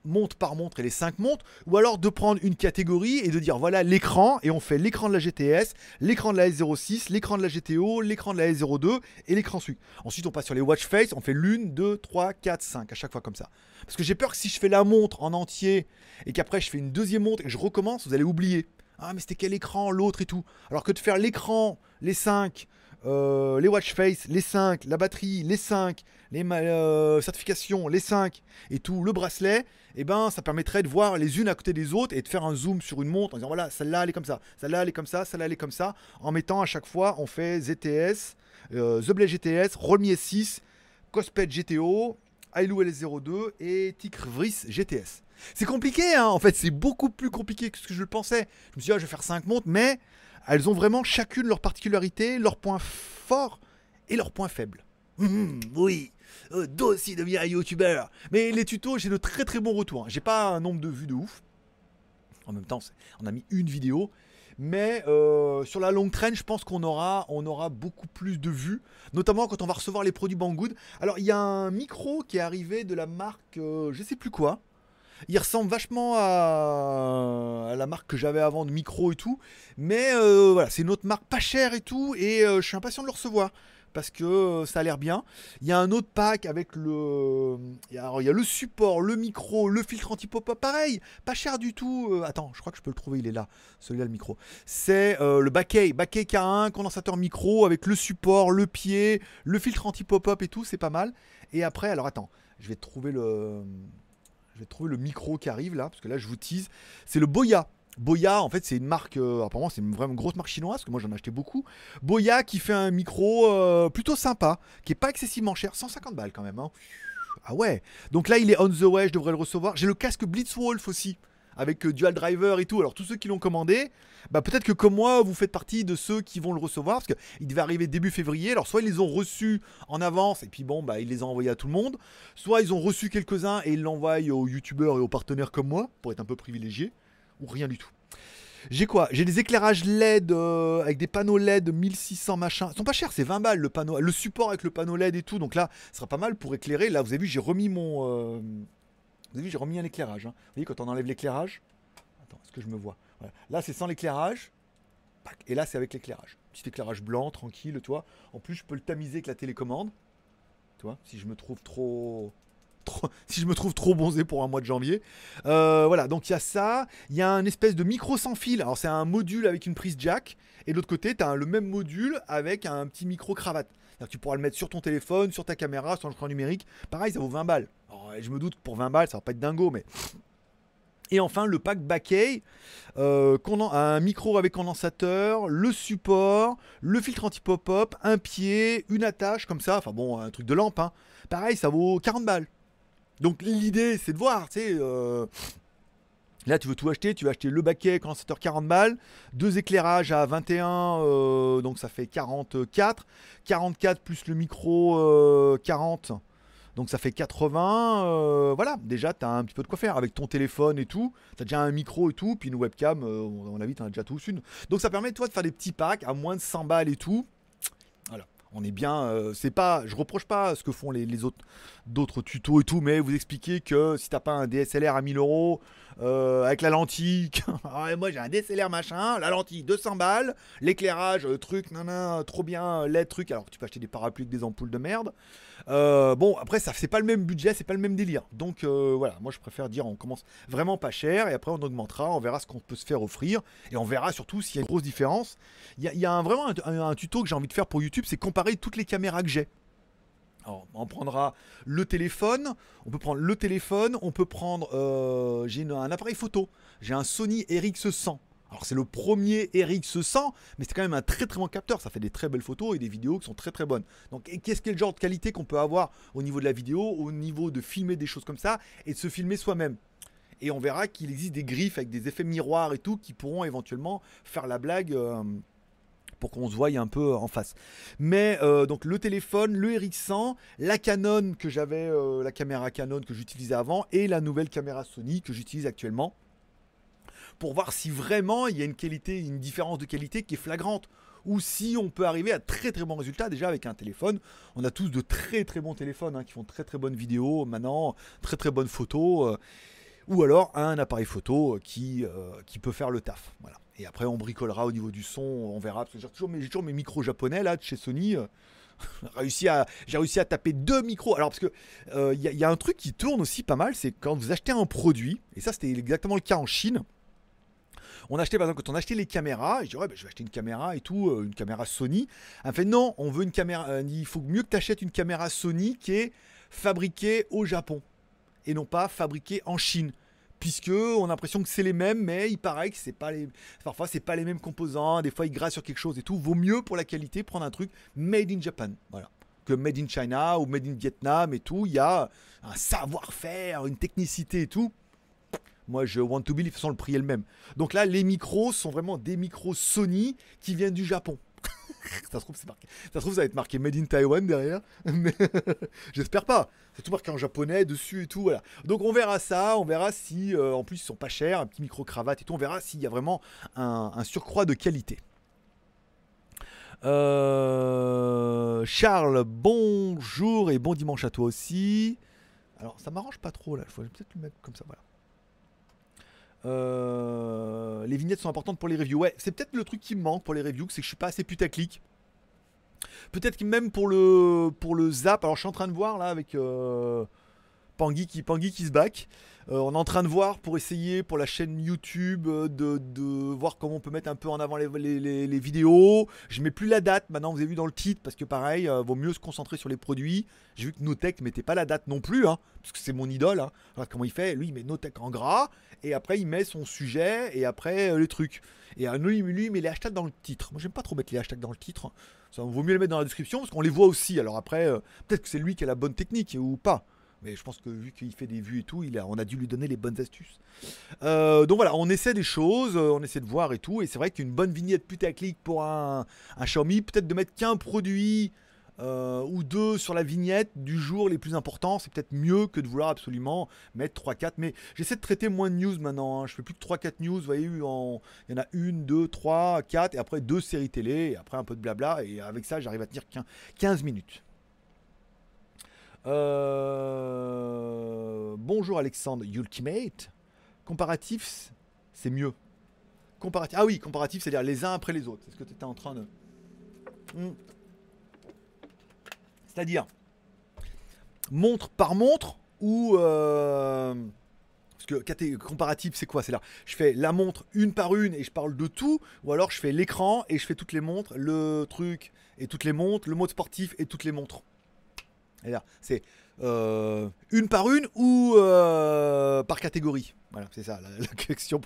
montre par montre et les 5 montres, ou alors de prendre une catégorie et de dire voilà l'écran, et on fait l'écran de la GTS, l'écran de la S06, l'écran de la GTO, l'écran de la S02 et l'écran suite. Ensuite on passe sur les watch face, on fait l'une, deux, trois, quatre, cinq à chaque fois comme ça. Parce que j'ai peur que si je fais la montre en entier et qu'après je fais une deuxième montre et je recommence, vous allez oublier. Ah mais c'était quel écran, l'autre et tout. Alors que de faire l'écran, les 5, euh, les watch face, les 5, la batterie, les 5, les euh, certifications, les 5 et tout, le bracelet, et eh ben ça permettrait de voir les unes à côté des autres et de faire un zoom sur une montre en disant voilà, celle-là elle est comme ça, celle-là elle est comme ça, celle-là elle est comme ça, en mettant à chaque fois on fait ZTS, euh, The GTS, Rolmi S6, Cosped GTO, Ailou LS02 et Vris GTS. C'est compliqué, hein en fait, c'est beaucoup plus compliqué que ce que je le pensais. Je me suis dit, ah, je vais faire 5 montres, mais elles ont vraiment chacune leurs particularités, leurs points forts et leurs points faibles. Hum, oui, euh, aussi devenir un youtubeur. Mais les tutos, j'ai de très très bons retours. Hein. J'ai pas un nombre de vues de ouf. En même temps, on a mis une vidéo. Mais euh, sur la longue traîne, je pense qu'on aura, on aura beaucoup plus de vues, notamment quand on va recevoir les produits Banggood. Alors, il y a un micro qui est arrivé de la marque, euh, je sais plus quoi. Il ressemble vachement à, la marque que j'avais avant de micro et tout. Mais euh, voilà, c'est une autre marque pas chère et tout. Et euh, je suis impatient de le recevoir. Parce que euh, ça a l'air bien. Il y a un autre pack avec le. Alors, il y a le support, le micro, le filtre anti-pop-up. Pareil, pas cher du tout. attends, je crois que je peux le trouver, il est là. Celui-là, le micro. C'est le Backey. Backey K1, condensateur micro avec le support, le pied, le filtre anti-pop-up et tout. C'est pas mal. Et après, alors attends, je vais trouver le. Je vais trouver le micro qui arrive là, parce que là je vous tease. C'est le Boya. Boya, en fait, c'est une marque, euh, apparemment, c'est une vraiment grosse marque chinoise, parce que moi j'en ai acheté beaucoup. Boya qui fait un micro euh, plutôt sympa, qui est pas excessivement cher, 150 balles quand même. Hein. Ah ouais, donc là il est on the way, je devrais le recevoir. J'ai le casque Blitzwolf aussi avec euh, Dual Driver et tout. Alors tous ceux qui l'ont commandé, bah, peut-être que comme moi, vous faites partie de ceux qui vont le recevoir, parce qu'il devait arriver début février. Alors soit ils les ont reçus en avance, et puis bon, bah, ils les ont envoyés à tout le monde, soit ils ont reçu quelques-uns et ils l'envoient aux youtubeurs et aux partenaires comme moi, pour être un peu privilégié, ou rien du tout. J'ai quoi? J'ai des éclairages LED euh, avec des panneaux LED 1600 machin. Ils sont pas chers, c'est 20 balles le panneau, le support avec le panneau LED et tout. Donc là, ce sera pas mal pour éclairer. Là, vous avez vu, j'ai remis mon, euh, vous avez vu, j'ai remis un éclairage. Hein. Vous voyez, quand on enlève l'éclairage. Attends, est-ce que je me vois? Là, c'est sans l'éclairage. Et là, c'est avec l'éclairage. Petit éclairage blanc, tranquille, tu vois. En plus, je peux le tamiser avec la télécommande. Tu vois, si je me trouve trop. si je me trouve trop bonzé pour un mois de janvier. Euh, voilà, donc il y a ça. Il y a un espèce de micro sans fil. Alors, c'est un module avec une prise jack. Et de l'autre côté, tu as le même module avec un petit micro cravate. Tu pourras le mettre sur ton téléphone, sur ta caméra, sur l'écran numérique. Pareil, ça vaut 20 balles. je me doute que pour 20 balles, ça va pas être dingo, mais. Et enfin, le pack Backey, euh, un micro avec condensateur, le support, le filtre anti-pop-up, un pied, une attache comme ça. Enfin bon, un truc de lampe. Hein. Pareil, ça vaut 40 balles. Donc l'idée, c'est de voir, tu. Euh, Là, tu veux tout acheter, tu vas acheter le baquet condensateur 40 balles, deux éclairages à 21, euh, donc ça fait 44. 44 plus le micro 40, euh, donc ça fait 80. Euh, voilà, déjà, tu as un petit peu de quoi faire avec ton téléphone et tout. Tu as déjà un micro et tout, puis une webcam, on a vu, tu en as déjà tous une. Donc ça permet, toi, de faire des petits packs à moins de 100 balles et tout. On est bien, euh, c'est pas, je reproche pas ce que font les, autres, d'autres tutos et tout, mais vous expliquez que si t'as pas un DSLR à 1000 euros euh, avec la lentille, ah moi j'ai un DSLR machin, la lentille 200 balles, l'éclairage, euh, truc, nan, trop bien, LED truc, alors que tu peux acheter des parapluies des ampoules de merde. Bon, après ça c'est pas le même budget, c'est pas le même délire. Donc voilà, moi je préfère dire on commence vraiment pas cher et après on augmentera, on verra ce qu'on peut se faire offrir et on verra surtout s'il y a une grosse différence. Il y a, vraiment un, tuto que j'ai envie de faire pour YouTube, c'est comparer toutes les caméras que j'ai. Alors, on prendra le téléphone, on peut prendre le téléphone, on peut prendre. Euh, j'ai un appareil photo, j'ai un Sony RX100. Alors c'est le premier RX100, mais c'est quand même un très très bon capteur. Ça fait des très belles photos et des vidéos qui sont très très bonnes. Donc qu'est-ce que le genre de qualité qu'on peut avoir au niveau de la vidéo, au niveau de filmer des choses comme ça et de se filmer soi-même? Et on verra qu'il existe des griffes avec des effets miroirs et tout qui pourront éventuellement faire la blague. Euh, pour qu'on se voie un peu en face. Mais euh, donc le téléphone, le RX100, la Canon que j'avais, euh, la caméra Canon que j'utilisais avant, et la nouvelle caméra Sony que j'utilise actuellement, pour voir si vraiment il y a une qualité, une différence de qualité qui est flagrante, ou si on peut arriver à très très bons résultats déjà avec un téléphone. On a tous de très très bons téléphones hein, qui font très très bonnes vidéos maintenant, très très bonnes photos ou alors un appareil photo qui, euh, qui peut faire le taf. Voilà. Et après, on bricolera au niveau du son, on verra. Parce que j'ai toujours, mes micros japonais là de chez Sony. Euh, j'ai réussi à taper deux micros. Alors parce que il euh, y, a un truc qui tourne aussi pas mal, c'est quand vous achetez un produit, et ça c'était exactement le cas en Chine. On achetait par exemple quand on achetait les caméras, je dis ouais, ben, je vais acheter une caméra et tout, une caméra Sony. Elle fait non, on veut une caméra, il faut mieux que tu achètes une caméra Sony qui est fabriquée au Japon et non pas fabriqués en Chine puisque on a l'impression que c'est les mêmes, mais il paraît que c'est pas les, parfois c'est pas les mêmes composants, des fois ils grattent sur quelque chose et tout. Vaut mieux pour la qualité prendre un truc made in Japan, voilà, que made in China ou made in Vietnam et tout. Il y a un savoir-faire, une technicité et tout. Moi, je want to believe, façon, le prix est le même. Donc là, les micros sont vraiment des micros Sony qui viennent du Japon. ça se trouve. Ça va être marqué Made in Taiwan derrière. Mais j'espère pas. C'est tout marqué en japonais dessus et tout. Voilà. Donc on verra ça. On verra si, euh, en plus, ils sont pas chers, un petit micro cravate et tout. On verra s'il y a vraiment un, surcroît de qualité. Euh, Charles, bonjour et bon dimanche à toi aussi. Alors ça m'arrange pas trop là, il faut peut-être le mettre comme ça, voilà. Euh, les vignettes sont importantes pour les reviews. Ouais, c'est peut-être le truc qui me manque pour les reviews, c'est que je suis pas assez putaclic. Peut-être que même pour le, pour le zap, alors je suis en train de voir là avec euh, Pangui, qui, Pangui qui se back. Euh, on est en train de voir pour essayer pour la chaîne YouTube euh, de, voir comment on peut mettre un peu en avant les, vidéos. Je mets plus la date maintenant, vous avez vu dans le titre, parce que pareil, euh, vaut mieux se concentrer sur les produits. J'ai vu que Notech mettait pas la date non plus, hein, parce que c'est mon idole. Hein. comment il fait Lui, il met Notech en gras, et après il met son sujet, et après les trucs. Et lui, lui, il met les hashtags dans le titre. Moi, j'aime pas trop mettre les hashtags dans le titre. Ça vaut mieux les mettre dans la description, parce qu'on les voit aussi. Alors après, peut-être que c'est lui qui a la bonne technique, ou pas. Mais je pense que vu qu'il fait des vues et tout, on a dû lui donner les bonnes astuces. Euh, donc voilà, on essaie des choses, euh, on essaie de voir et tout. Et c'est vrai qu'une bonne vignette putaclic pour un, un Xiaomi, peut-être de mettre qu'un produit euh, ou deux sur la vignette du jour les plus importants, c'est peut-être mieux que de vouloir absolument mettre 3-4. Mais j'essaie de traiter moins de news maintenant. Hein. Je fais plus que 3-4 news. Vous voyez, il y en a une, deux, trois, quatre, et après deux séries télé, et après un peu de blabla. Et avec ça, j'arrive à tenir 15 minutes. Euh, bonjour Alexandre Ultimate. Comparatif, c'est mieux. Comparatif. Ah oui, comparatif, c'est-à-dire les uns après les autres. C'est ce que tu étais en train de. Hmm. C'est-à-dire montre par montre ou. Euh, parce que comparatif, c'est quoi? C'est là, je fais la montre une par une et je parle de tout, ou alors je fais l'écran et je fais toutes les montres, le truc et toutes les montres, le mode sportif et toutes les montres. C'est euh, une par une ou euh, par catégorie Voilà, c'est ça la, question.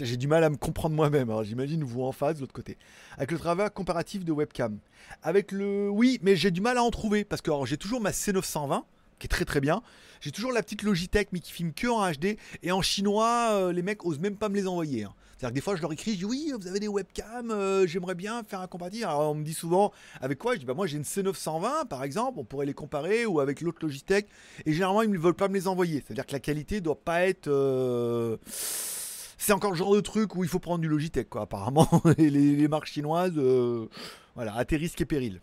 J'ai du mal à me comprendre moi-même. Alors j'imagine vous en face de l'autre côté. Avec le travail comparatif de webcam. Avec le, oui, mais j'ai du mal à en trouver parce que j'ai toujours ma C920 qui est très très bien. J'ai toujours la petite Logitech mais qui filme que en HD et en chinois euh, les mecs osent même pas me les envoyer. Hein. C'est-à-dire que des fois je leur écris, je dis oui vous avez des webcams, euh, j'aimerais bien faire un comparatif. Alors on me dit souvent avec quoi? Je dis bah moi j'ai une C920 par exemple, on pourrait les comparer ou avec l'autre Logitech et généralement ils ne veulent pas me les envoyer. C'est-à-dire que la qualité doit pas être euh, c'est encore le genre de truc où il faut prendre du Logitech quoi apparemment les, les marques chinoises voilà à tes risques et périls.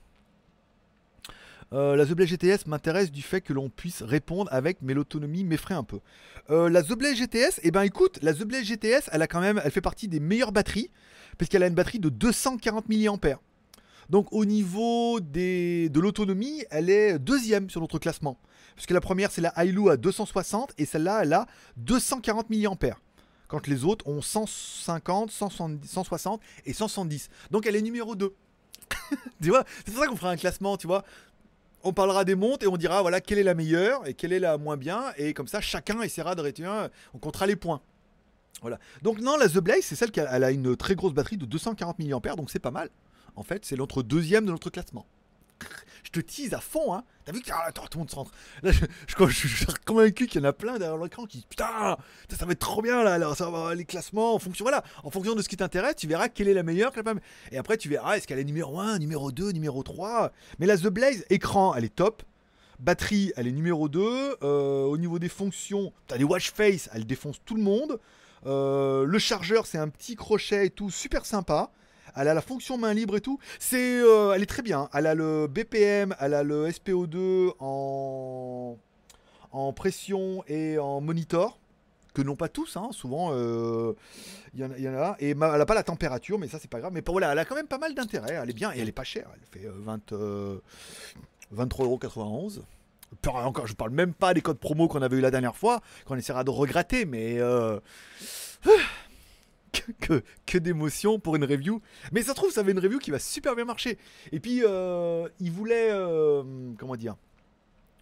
Euh, la The Blaze GTS m'intéresse du fait que l'on puisse répondre avec, mais l'autonomie m'effraie un peu. Euh, la The Blaze GTS, eh ben écoute, la The Blaze GTS, elle a quand même, elle fait partie des meilleures batteries, parce qu'elle a une batterie de 240 mAh. Donc au niveau de l'autonomie, elle est deuxième sur notre classement. Parce que la première, c'est la Hailu à 260, et celle-là, elle a 240 mAh. Quand les autres ont 150, 170, 160 et 170. Donc elle est numéro 2. tu vois, c'est pour ça qu'on fera un classement, tu vois on parlera des montes et on dira voilà quelle est la meilleure et quelle est la moins bien. Et comme ça chacun essaiera de rétenir on comptera les points. Voilà. Donc non la The Blaze c'est celle qui a, une très grosse batterie de 240 mAh donc c'est pas mal. En fait c'est notre deuxième de notre classement je te tease à fond, hein. T'as vu que ah, tout le monde se rentre. Je, suis convaincu qu'il y en a plein derrière l'écran qui putain, ça va être trop bien là, alors ça va les classements en fonction, voilà, en fonction de ce qui t'intéresse, tu verras quelle est la meilleure. Et après, tu verras est-ce qu'elle est numéro 1, numéro 2, numéro 3. Mais la The Blaze, écran, elle est top. Batterie, elle est numéro 2. Euh, au niveau des fonctions, t'as des watch face, elle défonce tout le monde. Euh, le chargeur, c'est un petit crochet et tout, super sympa. Elle a la fonction main libre et tout. C'est, euh, elle est très bien. Elle a le BPM, elle a le SPO2 en, en pression et en monitor. Que non pas tous, hein. souvent euh, il y, en a. Et elle n'a pas la température, mais ça c'est pas grave. Mais voilà, elle a quand même pas mal d'intérêt. Elle est bien et elle est pas chère. Elle fait 20, euh, 23,91€. Encore, je parle même pas des codes promo qu'on avait eu la dernière fois, qu'on essaiera de regretter, mais que, que d'émotions pour une review. Mais ça se trouve, ça avait une review qui va super bien marcher. Et puis, euh, il voulait, euh, comment dire,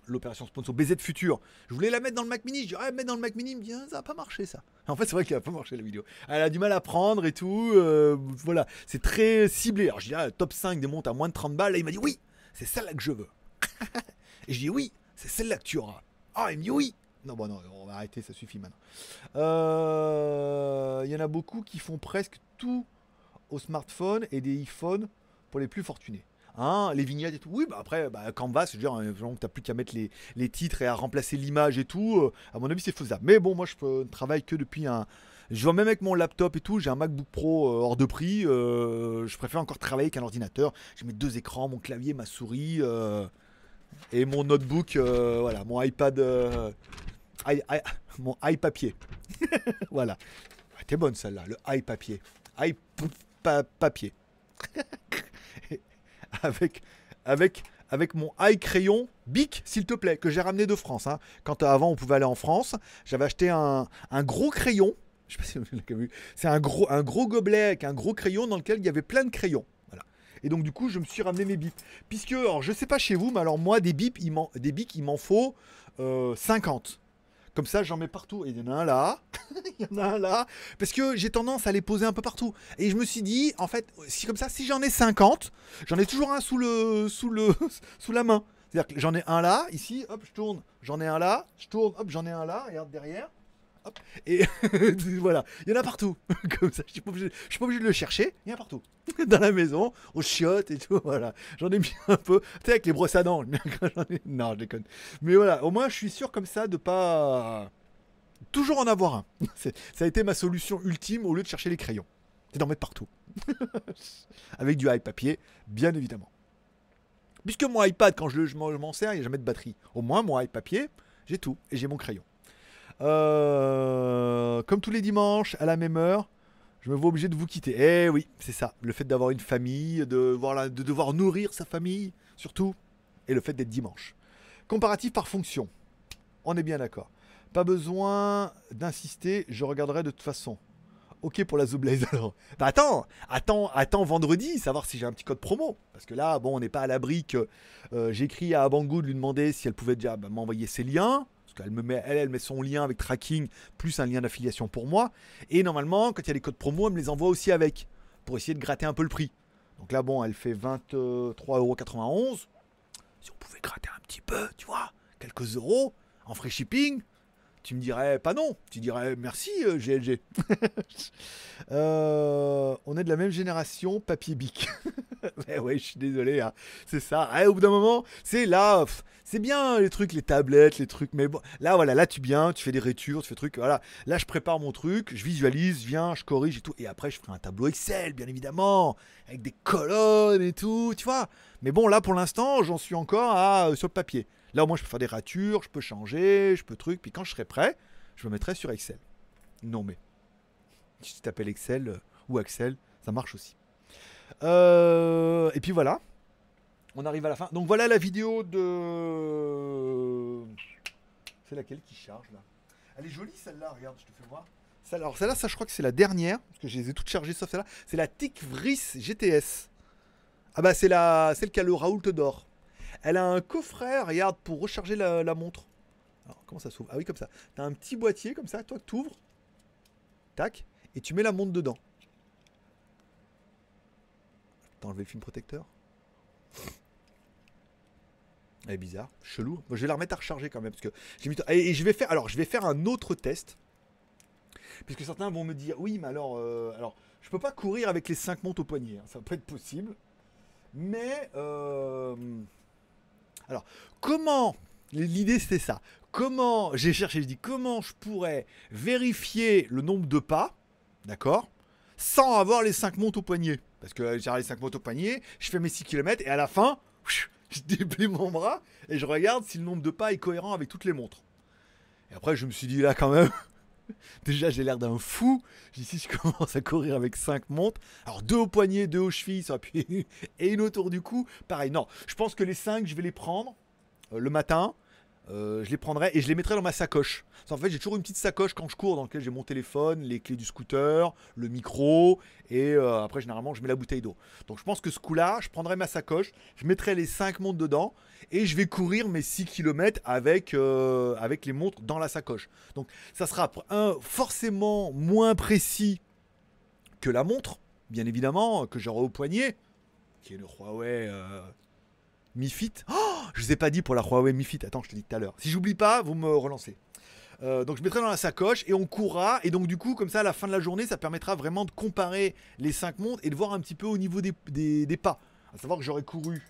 l'opération sponsor BZ Future. Je voulais la mettre dans le Mac Mini. Je dis, ah, mettre dans le Mac Mini. Il ah, ça va pas marcher ça. En fait, c'est vrai qu'il a pas marché la vidéo. Elle a du mal à prendre et tout. Euh, voilà, c'est très ciblé. Alors, je dis, ah, top 5 des montes à moins de 30 balles. Là, il m'a dit, oui, c'est celle-là que je veux. et je dis, oui, c'est celle-là que tu auras. Ah, il me dit, oui. Non, bon, non, on va arrêter, ça suffit maintenant. Il euh, y en a beaucoup qui font presque tout au smartphone et des iPhones pour les plus fortunés. Hein, les vignettes et tout. Oui, bah après, bah, Canvas, je veux dire, tu n'as plus qu'à mettre les, titres et à remplacer l'image et tout. Euh, à mon avis, c'est faisable. Mais bon, moi, je ne travaille que depuis un. Je vois même avec mon laptop et tout, j'ai un MacBook Pro euh, hors de prix. je préfère encore travailler qu'un ordinateur. J'ai mes deux écrans, mon clavier, ma souris et mon notebook, voilà, mon iPad mon i papier. voilà. T'es bonne celle-là, le i papier. i papier. avec, avec, avec mon i crayon Bic, s'il te plaît, que j'ai ramené de France. Hein. Quand avant on pouvait aller en France, j'avais acheté un, un, gros crayon. Je sais pas si vous l'avez vu. C'est un gros, un gros gobelet avec un gros crayon dans lequel il y avait plein de crayons. Et donc du coup, je me suis ramené mes bips. Puisque, alors je sais pas chez vous, mais alors moi, des bips, il des bics, il m'en faut 50. Euh, comme ça, j'en mets partout. Et il y en a un là, il y en a un là. Parce que j'ai tendance à les poser un peu partout. Et je me suis dit, en fait, si comme ça, si j'en ai 50, j'en ai toujours un sous, le, sous, le, sous la main. C'est-à-dire que j'en ai un là, ici, hop, je tourne. J'en ai un là, je tourne, hop, j'en ai un là, regarde derrière. Et voilà, il y en a partout. Comme ça, je suis pas obligé, suis pas obligé de le chercher. Il y en a partout. Dans la maison, aux chiottes et tout. Voilà, j'en ai mis un peu. Tu sais, avec les brosses à dents. non, je déconne. Mais voilà, au moins, je suis sûr comme ça de pas toujours en avoir un. Ça a été ma solution ultime au lieu de chercher les crayons. C'est d'en mettre partout. avec du high papier, bien évidemment. Puisque mon iPad, quand je, m'en sers, il n'y a jamais de batterie. Au moins, mon high papier, j'ai tout. Et j'ai mon crayon. Euh, comme tous les dimanches, à la même heure, je me vois obligé de vous quitter. Eh oui, c'est ça. Le fait d'avoir une famille, de, voir de devoir nourrir sa famille, surtout, et le fait d'être dimanche. Comparatif par fonction. On est bien d'accord. Pas besoin d'insister, je regarderai de toute façon. Ok pour la Zoblaze alors. Bah attends, attends, attends vendredi, savoir si j'ai un petit code promo. Parce que là, bon, on n'est pas à l'abri que euh, j'ai écrit à Abangou de lui demander si elle pouvait déjà bah, m'envoyer ses liens. Parce qu'elle me met, elle, met son lien avec tracking plus un lien d'affiliation pour moi. Et normalement, quand il y a les codes promo, elle me les envoie aussi avec pour essayer de gratter un peu le prix. Donc là, bon, elle fait 23,91€. Si on pouvait gratter un petit peu, tu vois, quelques euros en free shipping, tu me dirais pas non, tu dirais merci euh, GLG. Euh, on est de la même génération, papier bic. Mais ouais, je suis désolé, hein. c'est ça. Eh, au bout d'un moment, c'est là, c'est bien les trucs, les tablettes, les trucs, mais bon, là voilà, là tu viens, tu fais des rétures, tu fais des trucs, voilà. Là je prépare mon truc, je visualise, je viens, je corrige et tout, et après je ferai un tableau Excel, bien évidemment, avec des colonnes et tout, tu vois. Mais bon, là pour l'instant, j'en suis encore à, euh, sur le papier. Là, au moins, je peux faire des ratures, je peux changer, je peux truc. Puis quand je serai prêt, je me mettrai sur Excel. Non, mais si tu t'appelles Excel euh, ou Axel, ça marche aussi. Euh, et puis voilà. On arrive à la fin. Donc voilà la vidéo de. C'est laquelle qui charge là? Elle est jolie celle-là, regarde, je te fais voir. Celle- alors celle-là, ça je crois que c'est la dernière, parce que je les ai toutes chargées sauf celle-là. C'est la TIC Vris GTS. Ah bah c'est la celle qui a le Raoult d'or. Elle a un coffret, regarde, pour recharger la, montre. Alors, comment ça s'ouvre? Ah oui, comme ça. T'as un petit boîtier comme ça, toi, t'ouvres. Tac. Et tu mets la montre dedans. T'as enlevé le film protecteur? Elle est bizarre, chelou. Je vais la remettre à recharger quand même. Parce que j'ai mis... et, et je vais faire. Alors, je vais faire un autre test. Puisque certains vont me dire oui, mais alors. euh, alors je peux pas courir avec les 5 montres au poignet. hein, Ça peut être possible. Mais. euh, alors, comment L'idée c'était ça. Comment j'ai cherché, je dis comment je pourrais vérifier le nombre de pas, d'accord, sans avoir les 5 montres au poignet. Parce que j'ai les 5 montres au poignet, je fais mes 6 km et à la fin, je déplie mon bras et je regarde si le nombre de pas est cohérent avec toutes les montres. Et après, je me suis dit là quand même. Déjà, j'ai l'air d'un fou. J'ai si je commence à courir avec 5 montres, alors deux au poignet, deux aux chevilles, et une autour du cou, pareil. Non, je pense que les 5, je vais les prendre euh, le matin. Euh, je les prendrai et je les mettrai dans ma sacoche. Qu'en fait, j'ai toujours une petite sacoche quand je cours dans laquelle j'ai mon téléphone, les clés du scooter, le micro et euh, après, généralement, je mets la bouteille d'eau. Donc, je pense que ce coup-là, je prendrai ma sacoche, je mettrai les 5 montres dedans et je vais courir mes 6 km avec, euh, avec les montres dans la sacoche. Donc, ça sera un, forcément moins précis que la montre, bien évidemment, que j'aurai au poignet, qui est le Huawei Mi Fit. Oh, je vous ai pas dit pour la Huawei Mi Fit. Attends, je te dis tout à l'heure. Si j'oublie pas, vous me relancez. Euh, donc je mettrai dans la sacoche et on courra. Et donc du coup, comme ça, à la fin de la journée, ça permettra vraiment de comparer les 5 montres et de voir un petit peu au niveau des, pas. À savoir que j'aurais couru.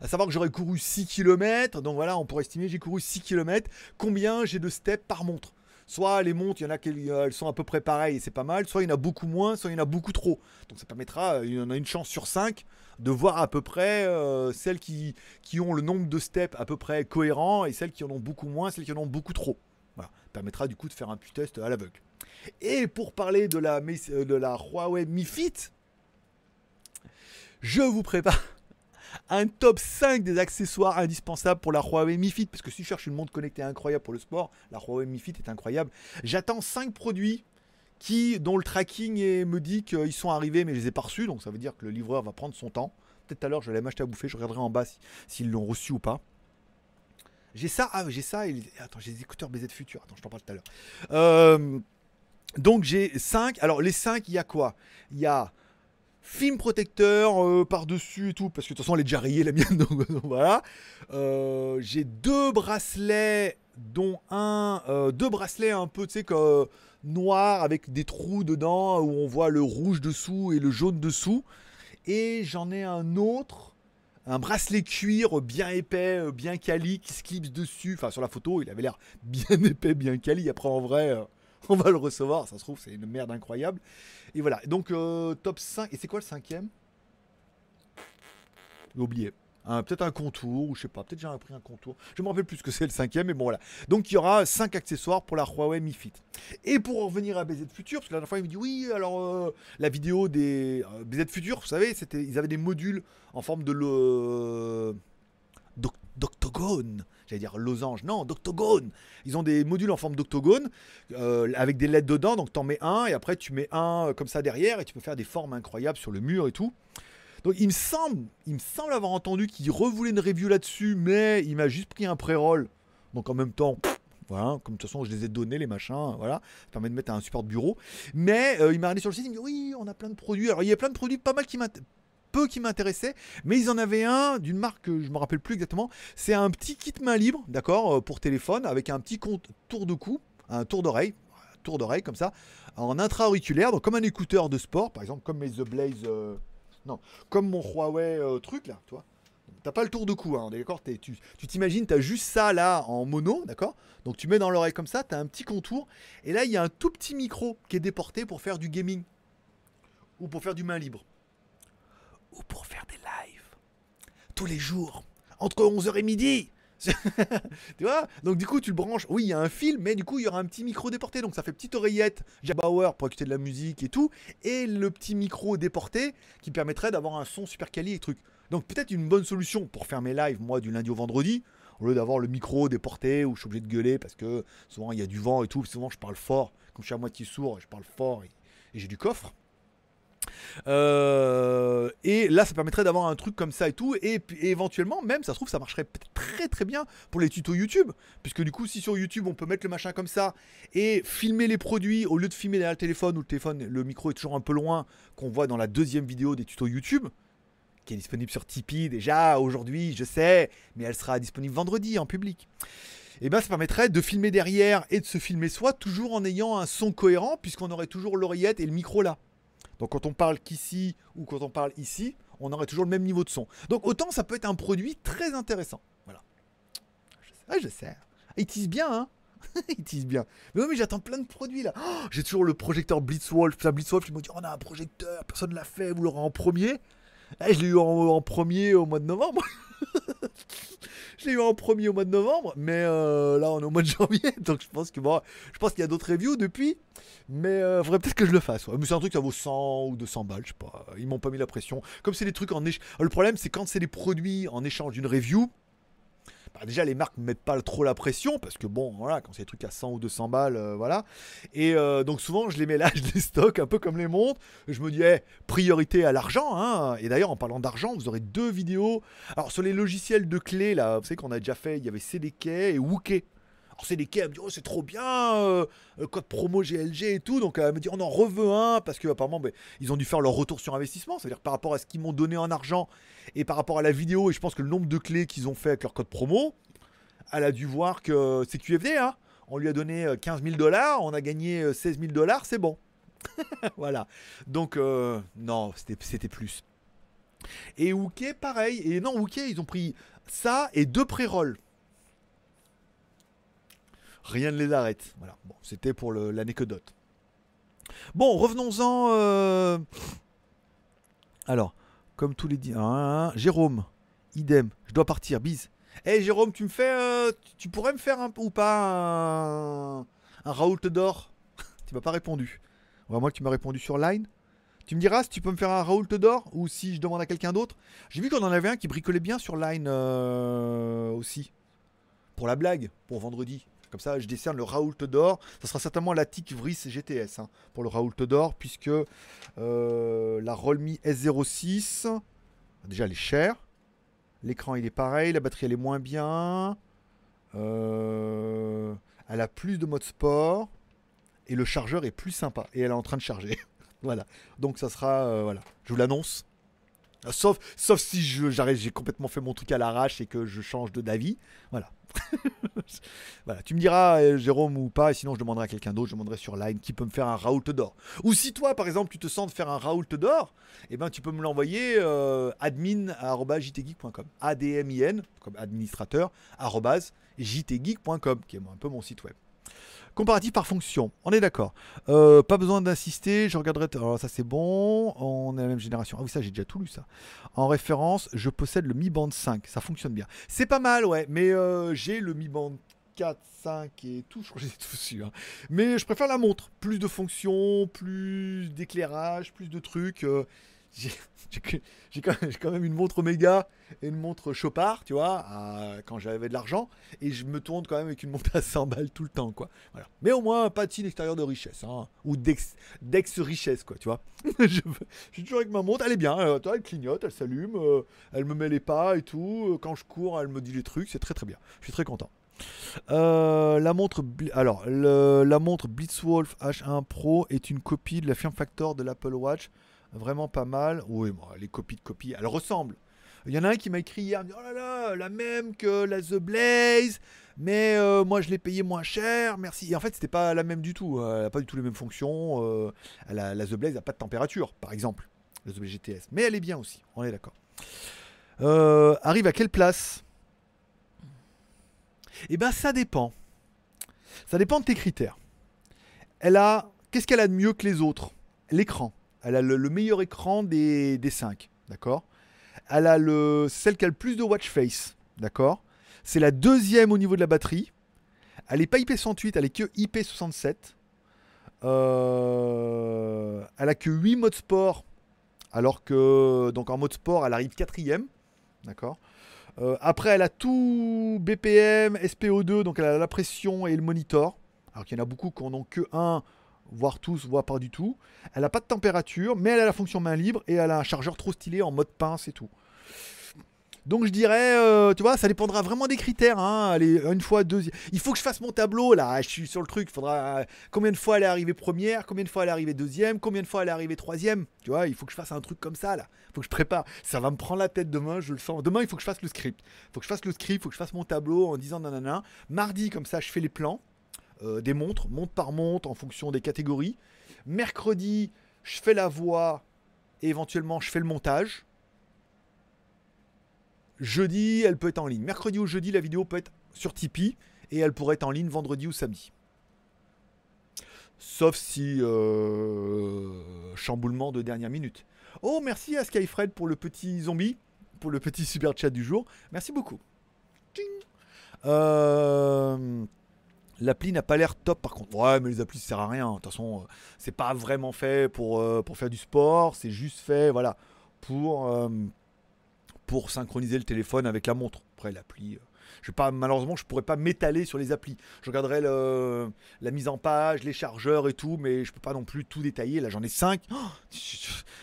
À savoir que j'aurais couru 6 km. Donc voilà, on pourrait estimer j'ai couru 6 km. Combien j'ai de steps par montre? Soit les montres, il y en a qui euh, elles sont à peu près pareilles c'est pas mal, soit il y en a beaucoup moins, soit il y en a beaucoup trop. Donc ça permettra, euh, il y en a une chance sur 5 de voir à peu près euh, celles qui, qui ont le nombre de steps à peu près cohérent et celles qui en ont beaucoup moins, celles qui en ont beaucoup trop. Voilà, permettra du coup de faire un petit test à l'aveugle. Et pour parler de la, de la Huawei Mi Fit, je vous prépare un top 5 des accessoires indispensables pour la Huawei Mi Fit. Parce que si je cherche une montre connectée incroyable pour le sport, la Huawei Mi Fit est incroyable. J'attends 5 produits qui, dont le tracking est- me dit qu'ils sont arrivés, mais je les ai pas reçus. Donc ça veut dire que le livreur va prendre son temps. Peut-être tout à l'heure, je vais m'acheter à bouffer. Je regarderai en bas si- s'ils l'ont reçu ou pas. J'ai ça, ah, j'ai ça. Attends, j'ai des écouteurs BZ Future. Attends, je t'en parle tout à l'heure. Euh, donc j'ai 5. Alors les 5, il y a quoi? Il y a film protecteur euh, par-dessus et tout, parce que de toute façon elle est déjà rayée la mienne, donc, voilà. Euh, j'ai deux bracelets, dont un, euh, deux bracelets un peu, tu sais, noirs avec des trous dedans où on voit le rouge dessous et le jaune dessous. Et j'en ai un autre, un bracelet cuir bien épais, bien quali, qui se dessus. Enfin, sur la photo, il avait l'air bien épais, bien quali. Après, en vrai, on va le recevoir. Ça se trouve, c'est une merde incroyable. Et voilà. Donc, euh, top 5. Et c'est quoi le cinquième? J'ai oublié. Peut-être un contour, ou je sais pas, peut-être j'ai pris un contour. Je me rappelle plus ce que c'est le cinquième, mais bon voilà. Donc il y aura 5 accessoires pour la Huawei Mi Fit. Et pour en revenir à BZ Future, parce que la dernière fois il me dit oui, alors euh, la vidéo des euh, BZ Future, vous savez, c'était, ils avaient des modules en forme de le d'oc- d'octogone. J'allais dire losange, non, d'octogone. Ils ont des modules en forme d'octogone euh, avec des LED dedans, donc t'en mets un et après tu mets un euh, comme ça derrière et tu peux faire des formes incroyables sur le mur et tout. Donc il me semble, il me semble avoir entendu qu'il revoulait une review là-dessus, mais il m'a juste pris un pré-roll. Donc en même temps, voilà, comme de toute façon je les ai donnés les machins, voilà, ça permet de mettre un support de bureau. Mais euh, il m'a regardé sur le site, il me dit oui, on a plein de produits. Alors il y a plein de produits pas mal qui m'intéressent peu qui m'intéressait, mais ils en avaient un d'une marque que je me rappelle plus exactement. C'est un petit kit main libre, d'accord, euh, pour téléphone, avec un petit compte tour de cou, un tour d'oreille, tour d'oreille comme ça, en intra-auriculaire, donc comme un écouteur de sport, par exemple, comme mes The Blaze, euh, non, comme mon Huawei euh, truc là, tu vois. T'as pas le tour de cou, hein, d'accord Tu t'imagines, tu as juste ça là en mono, d'accord Donc tu mets dans l'oreille comme ça, tu as un petit contour, et là il y a un tout petit micro qui est déporté pour faire du gaming, ou pour faire du main libre, ou pour faire des lives, tous les jours, entre 11h et midi tu vois? Donc du coup, tu le branches. Oui, il y a un fil, mais du coup, il y aura un petit micro déporté. Donc ça fait petite oreillette Jack Bauer pour écouter de la musique et tout. Et le petit micro déporté qui permettrait d'avoir un son super quali et truc. Donc peut-être une bonne solution pour faire mes lives, moi, du lundi au vendredi. Au lieu d'avoir le micro déporté où je suis obligé de gueuler parce que souvent il y a du vent et tout. Souvent je parle fort. Comme je suis à moitié sourd, je parle fort et j'ai du coffre. Euh, et là, ça permettrait d'avoir un truc comme ça et tout. Et, éventuellement, même, ça se trouve, ça marcherait très très bien pour les tutos YouTube. Puisque du coup, si sur YouTube, on peut mettre le machin comme ça et filmer les produits au lieu de filmer derrière le téléphone où le téléphone, le micro est toujours un peu loin, qu'on voit dans la deuxième vidéo des tutos YouTube, qui est disponible sur Tipeee déjà aujourd'hui, je sais, mais elle sera disponible vendredi en public. Et bien ça permettrait de filmer derrière et de se filmer soi, toujours en ayant un son cohérent, puisqu'on aurait toujours l'oreillette et le micro là. Donc quand on parle qu'ici ou quand on parle ici, on aurait toujours le même niveau de son. Donc autant ça peut être un produit très intéressant. Voilà. Ah, je sais. Il tease bien, hein il tease bien. Mais oui, mais j'attends plein de produits là. Oh, j'ai toujours le projecteur Blitzwolf. Ça, Blitzwolf, ils m'ont dit on a un projecteur, personne ne l'a fait, vous l'aurez en premier. Eh, je l'ai eu en, premier au mois de novembre. je l'ai eu en premier au mois de novembre, mais euh, là on est au mois de janvier, donc je pense que je pense qu'il y a d'autres reviews depuis, mais il euh, faudrait peut-être que je le fasse. C'est un truc ça vaut 100 ou 200 balles, je sais pas. Ils m'ont pas mis la pression. Comme c'est des trucs en échange. Le problème c'est quand c'est des produits en échange d'une review, déjà les marques ne mettent pas trop la pression parce que bon voilà quand c'est des trucs à 100 ou 200 balles euh, voilà. Et euh, donc souvent je les mets là je les stocke un peu comme les montres. Je me dis priorité à l'argent hein. et d'ailleurs en parlant d'argent vous aurez deux vidéos. Alors sur les logiciels de clés là vous savez qu'on a déjà fait il y avait CDK et Wooké alors c'est des quais, elle me dit oh c'est trop bien, euh, code promo GLG et tout, donc elle me dit on en reveut un parce que apparemment ben, ils ont dû faire leur retour sur investissement, c'est-à-dire par rapport à ce qu'ils m'ont donné en argent et par rapport à la vidéo et je pense que le nombre de clés qu'ils ont fait avec leur code promo, elle a dû voir que c'est QFD, hein. On lui a donné 15 000 dollars, on a gagné 16 000 dollars, c'est bon. voilà. Donc euh, non, c'était plus. Et Wooké, pareil. Et non, Wooké, ils ont pris ça et deux pré-rolls rien ne les arrête. Voilà, bon, c'était pour l'anecdote. Bon, revenons-en. Euh, alors, comme tous les dix. Hein, Jérôme, idem, je dois partir, bise. Eh Jérôme, tu me fais. Euh, tu pourrais me faire un ou pas un, un Raoult d'or? Tu m'as pas répondu. moi, tu m'as répondu sur Line. Tu me diras si tu peux me faire un Raoult d'or ou si je demande à quelqu'un d'autre. J'ai vu qu'on en avait un qui bricolait bien sur Line euh, aussi. Pour la blague, pour vendredi. Comme ça, je décerne le Raoult d'or. Ça sera certainement la TIC Vris GTS hein, pour le Raoult d'or, puisque euh, la Rolmi S06, déjà elle est chère. L'écran il est pareil, la batterie elle est moins bien. Euh, elle a plus de mode sport. Et le chargeur est plus sympa. Et elle est en train de charger. voilà. Donc ça sera. Euh, voilà. Je vous l'annonce. Sauf, sauf si j'ai complètement fait mon truc à l'arrache et que je change d'avis. Voilà. voilà. Tu me diras, euh, Jérôme, ou pas, et sinon je demanderai à quelqu'un d'autre, je demanderai sur Line qui peut me faire un Raoult d'or. Ou si toi, par exemple, tu te sens de faire un Raoult d'or, eh ben, tu peux me l'envoyer euh, admin.jtgeek.com. A-D-M-I-N, comme administrateur, jtgeek.com, qui est un peu mon site web. Comparatif par fonction, on est d'accord. Euh, pas besoin d'insister, je regarderai. Alors ça c'est bon, on est la même génération. Ah oui, ça j'ai déjà tout lu ça. En référence, je possède le Mi Band 5, ça fonctionne bien. C'est pas mal, ouais, mais euh, j'ai le Mi Band 4, 5 et tout, je crois que j'ai tout su. Hein. Mais je préfère la montre. Plus de fonctions, plus d'éclairage, plus de trucs. Euh, j'ai quand, même une montre Omega et une montre Chopard, tu vois, quand j'avais de l'argent, et je me tourne quand même avec une montre à 100 balles tout le temps, quoi. Mais au moins, pas de extérieur de richesse, hein, ou d'ex-richesse, quoi, tu vois. je, suis toujours avec ma montre, elle est bien, elle, elle clignote, elle s'allume, euh, elle me met les pas et tout. Euh, quand je cours, elle me dit les trucs, c'est très très bien. Je suis très content. Euh, la montre, alors, la montre Blitzwolf H1 Pro est une copie de la firm factor de l'Apple Watch Vraiment pas mal. Oui, bon, les copies de copies, elles ressemblent. Il y en a un qui m'a écrit hier, oh là là, la même que la The Blaze, mais euh, moi je l'ai payé moins cher, merci. Et en fait, c'était pas la même du tout. Elle n'a pas du tout les mêmes fonctions. Euh, la, The Blaze n'a pas de température, par exemple, la The Blaze GTS. Mais elle est bien aussi, on est d'accord. Euh, arrive à quelle place? Eh ben, ça dépend. Ça dépend de tes critères. Elle a. Qu'est-ce qu'elle a de mieux que les autres? L'écran. Elle a le, meilleur écran des, des 5. D'accord? Elle a le, celle qui a le plus de watch face. D'accord? C'est la deuxième au niveau de la batterie. Elle n'est pas IP108, elle est que IP67. Euh, elle a que 8 modes sport. Alors que donc en mode sport, elle arrive quatrième. D'accord? Euh, Après, elle a tout BPM, SPO2, donc elle a la pression et le monitor. Alors qu'il y en a beaucoup qui n'en ont que un voire tous, voire pas du tout. Elle n'a pas de température, mais elle a la fonction main libre et elle a un chargeur trop stylé en mode pince et tout. Donc je dirais, euh, tu vois, ça dépendra vraiment des critères. Hein. Une fois, deux. Il faut que je fasse mon tableau là. Je suis sur le truc. Faudra combien de fois elle est arrivée première, combien de fois elle est arrivée deuxième, combien de fois elle est arrivée troisième. Tu vois, il faut que je fasse un truc comme ça là. Faut que je prépare. Ça va me prendre la tête demain. Je le sens. Demain, il faut que je fasse le script. Il faut que je fasse le script. Il faut que je fasse mon tableau en disant nanana. Mardi, comme ça, je fais les plans. Euh, des montres, montre par montre en fonction des catégories. Mercredi, je fais la voix et éventuellement je fais le montage. Jeudi, elle peut être en ligne. Mercredi ou jeudi, la vidéo peut être sur Tipeee et elle pourrait être en ligne vendredi ou samedi. Sauf si euh, chamboulement de dernière minute. Oh, merci à Skyfred pour le petit zombie, pour le petit super chat du jour. Merci beaucoup. L'appli n'a pas l'air top par contre. Ouais, mais les applis ça sert à rien. De toute façon, euh, c'est pas vraiment fait pour, euh, pour faire du sport. C'est juste fait, voilà, pour, euh, pour synchroniser le téléphone avec la montre. Après, l'appli. pas, malheureusement, je pourrais pas m'étaler sur les applis. Je regarderai la mise en page, les chargeurs et tout, mais je peux pas non plus tout détailler. Là, j'en ai 5.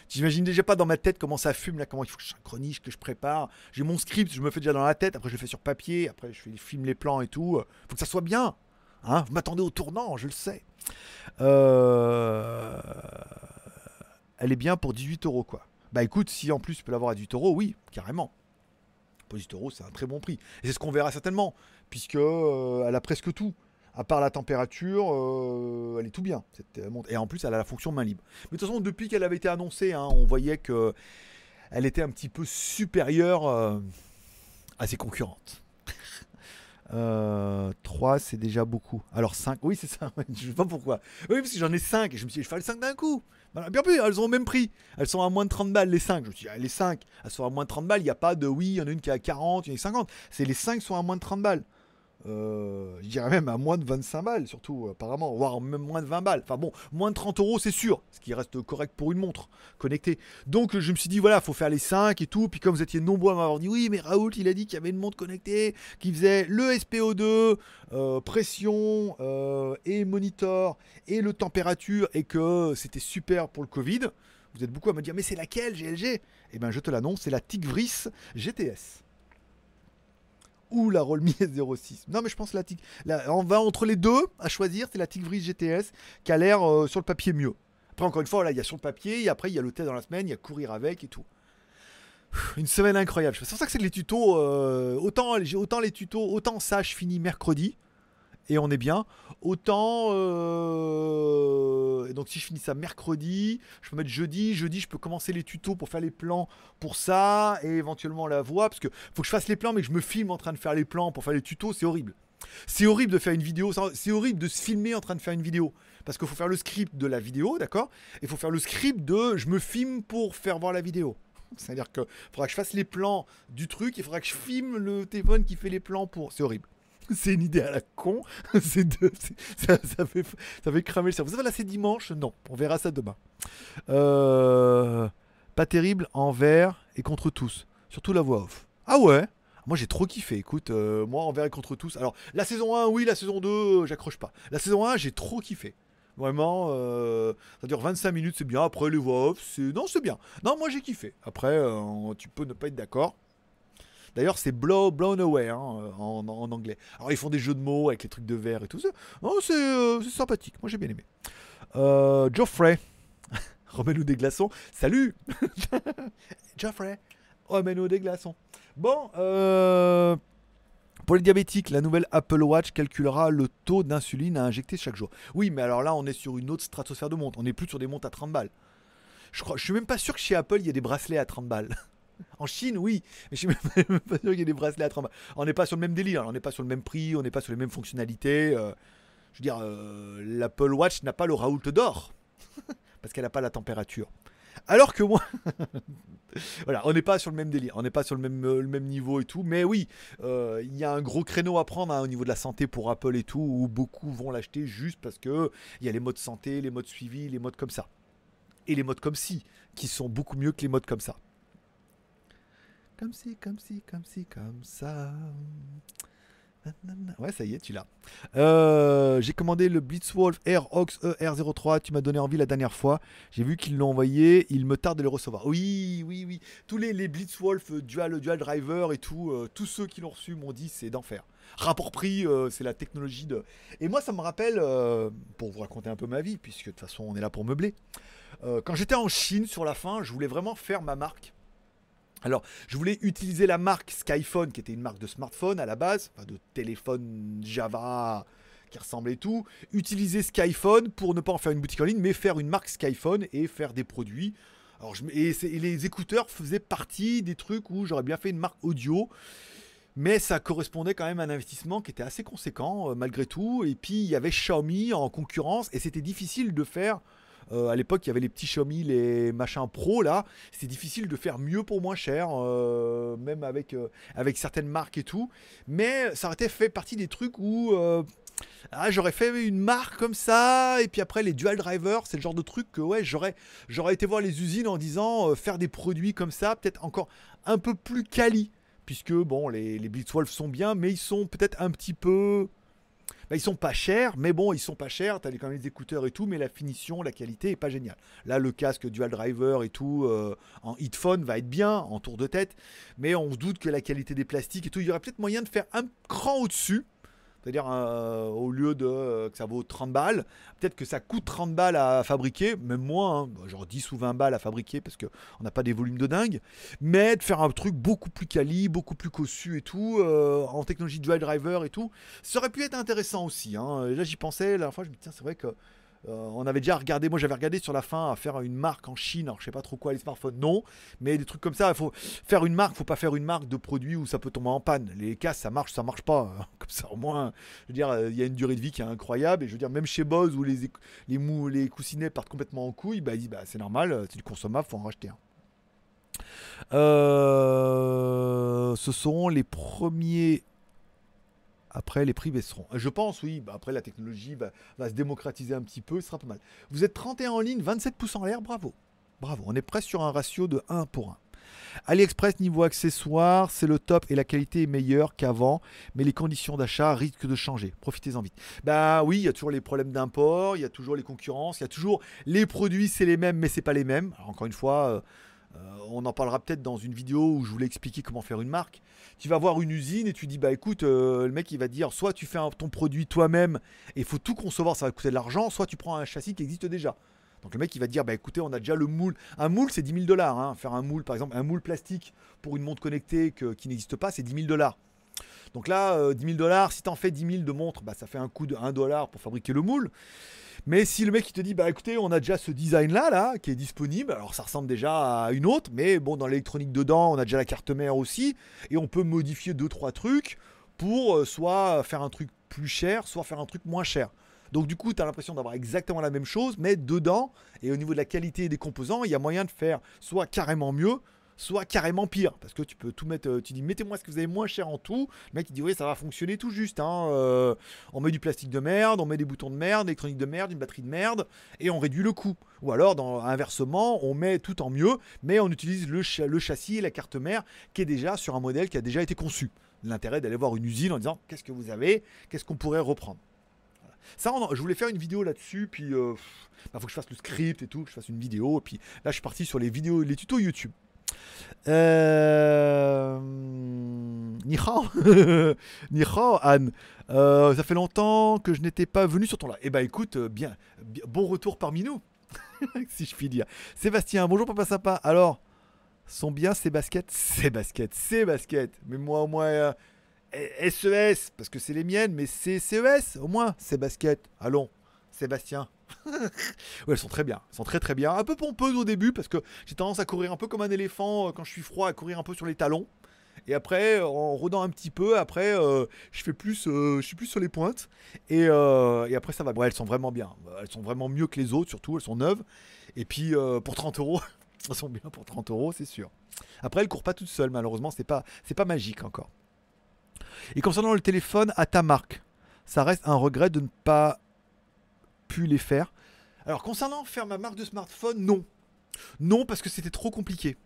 J'imagine déjà pas dans ma tête comment ça fume, là, comment il faut que je que je prépare. J'ai mon script, je me fais déjà dans la tête. Après, je le fais sur papier. Après, je filme les plans et tout. Faut que ça soit bien. Hein, vous m'attendez au tournant, je le sais. Euh, elle est bien pour 18 euros, quoi. Bah écoute, si en plus tu peux l'avoir à 18 euros, oui, carrément. Pour 18 euros, c'est un très bon prix. Et c'est ce qu'on verra certainement, puisque euh, elle a presque tout. À part la température, euh, elle est tout bien. Et en plus, elle a la fonction main libre. Mais de toute façon, depuis qu'elle avait été annoncée, hein, on voyait que elle était un petit peu supérieure à ses concurrentes. 3, euh, c'est déjà beaucoup. Alors 5, oui, c'est ça. je sais pas pourquoi. Oui, parce que j'en ai 5 et je me suis dit, je fais les 5 d'un coup. bien plus, elles ont au même prix. Elles sont à moins de 30 balles, les 5. Je me suis dit, ah, les 5, elles sont à moins de 30 balles. Il n'y a pas de oui, il y en a une qui est à 40, il y en a 50. C'est les 5 sont à moins de 30 balles. Euh, je dirais même à moins de 25 balles, surtout apparemment, voire même moins de 20 balles. Enfin bon, moins de 30 euros, c'est sûr, ce qui reste correct pour une montre connectée. Donc je me suis dit, voilà, faut faire les 5 et tout. Puis comme vous étiez nombreux à m'avoir dit, oui, mais Raoult, il a dit qu'il y avait une montre connectée qui faisait le SPO2, euh, pression euh, et monitor et le température et que c'était super pour le Covid. Vous êtes beaucoup à me dire, mais c'est laquelle GLG Eh bien, je te l'annonce, c'est la Tigvris GTS ou la Rolmi S06. Non, mais je pense la TIC. on va entre les deux à choisir. C'est la Tigris GTS qui a l'air euh, sur le papier mieux. Après, encore une fois, là, il y a sur le papier. Et après, il y a le test dans la semaine. Il y a courir avec et tout. Une semaine incroyable. C'est pour ça que c'est les tutos. Euh, autant, autant les tutos, autant ça, je finis mercredi et on est bien. Autant, euh, donc si je finis ça mercredi, je peux mettre jeudi. Jeudi, je peux commencer les tutos pour faire les plans pour ça et éventuellement la voix. Parce que faut que je fasse les plans, mais que je me filme en train de faire les plans pour faire les tutos, c'est horrible. C'est horrible de faire une vidéo, c'est horrible de se filmer en train de faire une vidéo. Parce qu'il faut faire le script de la vidéo, d'accord? Il faut faire le script de je me filme pour faire voir la vidéo. C'est-à-dire qu'il faudra que je fasse les plans du truc, il faudra que je filme le téléphone qui fait les plans pour. C'est horrible. C'est une idée à la con. c'est ça, ça, fait, ça fait cramer le cerveau. Ça va là, c'est dimanche? Non, on verra ça demain. Euh, pas terrible envers et contre tous. Surtout la voix off. Ah ouais? Moi j'ai trop kiffé, écoute, euh, moi envers et contre tous. Alors la saison 1, oui, la saison 2, euh, j'accroche pas. La saison 1, j'ai trop kiffé. Vraiment, ça dure 25 minutes, c'est bien. Après les voix off, c'est. Non, c'est bien. Non, moi j'ai kiffé. Après, tu peux ne pas être d'accord. D'ailleurs, c'est blow, Blown Away hein, en, anglais. Alors, ils font des jeux de mots avec les trucs de verre et tout ça. Oh, c'est sympathique. Moi, j'ai bien aimé. Euh, Geoffrey. Remets-nous des glaçons. Salut Geoffrey, remets-nous des glaçons. Bon, euh, pour les diabétiques, la nouvelle Apple Watch calculera le taux d'insuline à injecter chaque jour. Oui, mais alors là, on est sur une autre stratosphère de montre. On n'est plus sur des montres à 30 balles. Je, crois, je suis même pas sûr que chez Apple, il y ait des bracelets à 30 balles. En Chine, oui, mais je suis même pas sûr qu'il y ait des bracelets à 30 balles. On n'est pas sur le même délire, on n'est pas sur le même prix, on n'est pas sur les mêmes fonctionnalités. euh, je veux dire, euh, l'Apple Watch n'a pas le Raoult d'or parce qu'elle n'a pas la température. Alors que moi, voilà, on n'est pas sur le même délire, on n'est pas sur le même, euh, niveau et tout. Mais oui, il y a un gros créneau à prendre hein, au niveau de la santé pour Apple et tout, où beaucoup vont l'acheter juste parce que il y a les modes santé, les modes suivi, les modes comme ça. Et les modes comme si, qui sont beaucoup mieux que les modes comme ça. Comme si, comme si, comme si, comme ça. Ouais, ça y est, tu l'as. Euh, J'ai commandé le Blitzwolf Air Ox ER03. Tu m'as donné envie la dernière fois. J'ai vu qu'ils l'ont envoyé. Il me tarde de le recevoir. Oui, oui, oui. Tous les, les Blitzwolf euh, Dual, Dual Driver et tout, euh, tous ceux qui l'ont reçu m'ont dit c'est d'enfer. Rapport prix, c'est la technologie de. Et moi, ça me rappelle, pour vous raconter un peu ma vie, puisque de toute façon, on est là pour meubler. Quand j'étais en Chine sur la fin, je voulais vraiment faire ma marque. Alors, je voulais utiliser la marque Skyphone, qui était une marque de smartphone à la base, enfin de téléphone Java qui ressemblait tout. Utiliser Skyphone pour ne pas en faire une boutique en ligne, mais faire une marque Skyphone et faire des produits. Alors, et les écouteurs faisaient partie des trucs où j'aurais bien fait une marque audio. Mais ça correspondait quand même à un investissement qui était assez conséquent euh, malgré tout. Et puis il y avait Xiaomi en concurrence et c'était difficile de faire. Euh, à l'époque, il y avait les petits Xiaomi, les machins pro là. C'était difficile de faire mieux pour moins cher, euh, même avec, euh, avec certaines marques et tout. Mais ça aurait été fait partie des trucs où euh, ah, j'aurais fait une marque comme ça. Et puis après, les dual drivers, c'est le genre de truc que ouais, j'aurais, j'aurais été voir les usines en disant faire des produits comme ça, peut-être encore un peu plus quali puisque bon, les, les Blitzwolf sont bien, mais ils sont peut-être un petit peu. Bah, ils sont pas chers, mais bon, ils sont pas chers. T'as les- quand même les écouteurs et tout, mais la finition, la qualité est pas géniale. Là, le casque dual driver et tout euh, en headphone va être bien en tour de tête, mais on se doute que la qualité des plastiques et tout, il y aurait peut-être moyen de faire un cran au-dessus. C'est-à-dire, euh, au lieu de euh, que ça vaut 30 balles, peut-être que ça coûte 30 balles à fabriquer, même moins, hein, genre 10 ou 20 balles à fabriquer, parce qu'on n'a pas des volumes de dingue mais de faire un truc beaucoup plus quali, beaucoup plus cossu et tout, euh, en technologie dual driver et tout, ça aurait pu être intéressant aussi. hein. Là, j'y pensais, la dernière fois, je me dis, tiens, c'est vrai que. Euh, on avait déjà regardé, moi j'avais regardé sur la fin à faire une marque en Chine, alors je sais pas trop quoi les smartphones, non, mais des trucs comme ça, il faut faire une marque, faut pas faire une marque de produits où ça peut tomber en panne. Les casques ça marche, ça marche pas, comme ça au moins, je veux dire, euh, il y a une durée de vie qui est incroyable, et je veux dire, même chez Bose où les, les, les coussinets partent complètement en couille, bah, bah, c'est normal, euh, c'est du consommable, faut en racheter un. Ce seront les premiers. Après, les prix baisseront. Je pense, oui. Bah, après, la technologie va, se démocratiser un petit peu. Ce sera pas mal. Vous êtes 31 en ligne, 27 pouces en l'air. Bravo. Bravo. On est presque sur un ratio de 1 pour 1. AliExpress, niveau accessoires, c'est le top et la qualité est meilleure qu'avant, mais les conditions d'achat risquent de changer. Profitez-en vite. Bah oui, il y a toujours les problèmes d'import, il y a toujours les concurrences, il y a toujours les produits, c'est les mêmes, mais c'est pas les mêmes. Encore une fois, euh, euh, on en parlera peut-être dans une vidéo où je voulais expliquer comment faire une marque. Tu vas voir une usine et tu dis bah écoute, euh, le mec il va dire soit tu fais ton produit toi-même et il faut tout concevoir, ça va coûter de l'argent, soit tu prends un châssis qui existe déjà. Donc le mec il va dire bah écoutez on a déjà le moule. Un moule c'est 10 000 dollars. hein. Faire un moule par exemple un moule plastique pour une montre connectée qui n'existe pas c'est 10 000 dollars. Donc là, euh, 10 000 dollars, si t'en fais 10 000 de montres, bah, ça fait un coût de 1 dollar pour fabriquer le moule. Mais si le mec il te dit, bah écoutez, on a déjà ce design là, là, qui est disponible, alors ça ressemble déjà à une autre, mais bon, dans l'électronique dedans, on a déjà la carte mère aussi, et on peut modifier deux trois trucs pour euh, soit faire un truc plus cher, soit faire un truc moins cher. Donc du coup, tu as l'impression d'avoir exactement la même chose, mais dedans, et au niveau de la qualité des composants, il y a moyen de faire soit carrément mieux, soit carrément pire. Parce que tu peux tout mettre, euh, tu dis mettez-moi ce que vous avez moins cher en tout. Le mec il dit oui ça va fonctionner tout juste. hein, euh, on met du plastique de merde, on met des boutons de merde, électronique de merde, une batterie de merde, et on réduit le coût. Ou alors inversement, on met tout en mieux, mais on utilise le, châssis et la carte mère qui est déjà sur un modèle qui a déjà été conçu. L'intérêt d'aller voir une usine en disant qu'est-ce que vous avez, qu'est-ce qu'on pourrait reprendre? Ça, je voulais faire une vidéo là-dessus, puis il faut que je fasse le script et tout, que je fasse une vidéo, et puis là je suis parti sur les vidéos, les tutos YouTube. Euh... Ni hao. Ni hao, Anne. Euh, ça fait longtemps que je n'étais pas venu sur ton live. Eh ben écoute, euh, bien, bon retour parmi nous. si je puis dire. Sébastien, bonjour papa sympa. Alors, sont bien ces baskets? Ces baskets, ces baskets. Mais moi au moins euh, SES, parce que c'est les miennes, mais c'est CES au moins, ces baskets. Allons, Sébastien. ouais, elles sont très bien, elles sont très très bien. Un peu pompeuses au début, parce que j'ai tendance à courir un peu comme un éléphant euh, quand je suis froid, à courir un peu sur les talons. Et après, en rodant un petit peu, après, euh, je fais plus, je suis plus sur les pointes. Et, après, ça va. Elles sont vraiment bien. Elles sont vraiment mieux que les autres, surtout. Elles sont neuves. Et puis, pour 30 euros, elles sont bien pour 30 euros, c'est sûr. Après, elles courent pas toutes seules, malheureusement, c'est pas, c'est pas magique encore. Et concernant le téléphone à ta marque, ça reste un regret de ne pas pu les faire. Alors, concernant faire ma marque de smartphone, non. Non, parce que c'était trop compliqué.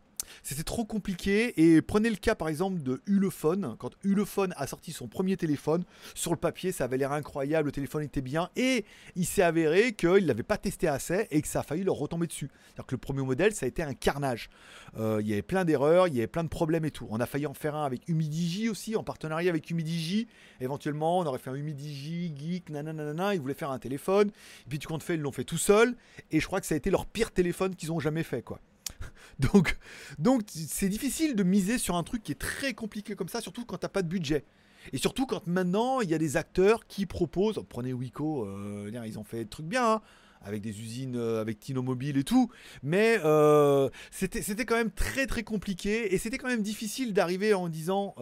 C'était trop compliqué et prenez le cas par exemple de Ulefone. Quand Ulefone a sorti son premier téléphone, sur le papier ça avait l'air incroyable, le téléphone était bien et il s'est avéré qu'il ne pas testé assez et que ça a failli leur retomber dessus. C'est-à-dire que le premier modèle ça a été un carnage. Euh, il y avait plein d'erreurs, il y avait plein de problèmes et tout. On a failli en faire un avec Humidigi aussi, en partenariat avec Humidigi. Éventuellement on aurait fait un Humidigi, Geek, nanana, ils voulaient faire un téléphone. Et puis tu comptes fait, ils l'ont fait tout seul et je crois que ça a été leur pire téléphone qu'ils ont jamais fait quoi. Donc, donc c'est difficile de miser sur un truc qui est très compliqué comme ça, surtout quand t'as pas de budget. Et surtout quand maintenant il y a des acteurs qui proposent, prenez Wiko, euh, ils ont fait des trucs bien, hein, avec des usines, euh, avec Tino Mobile et tout, mais euh, c'était quand même très très compliqué et c'était quand même difficile d'arriver en disant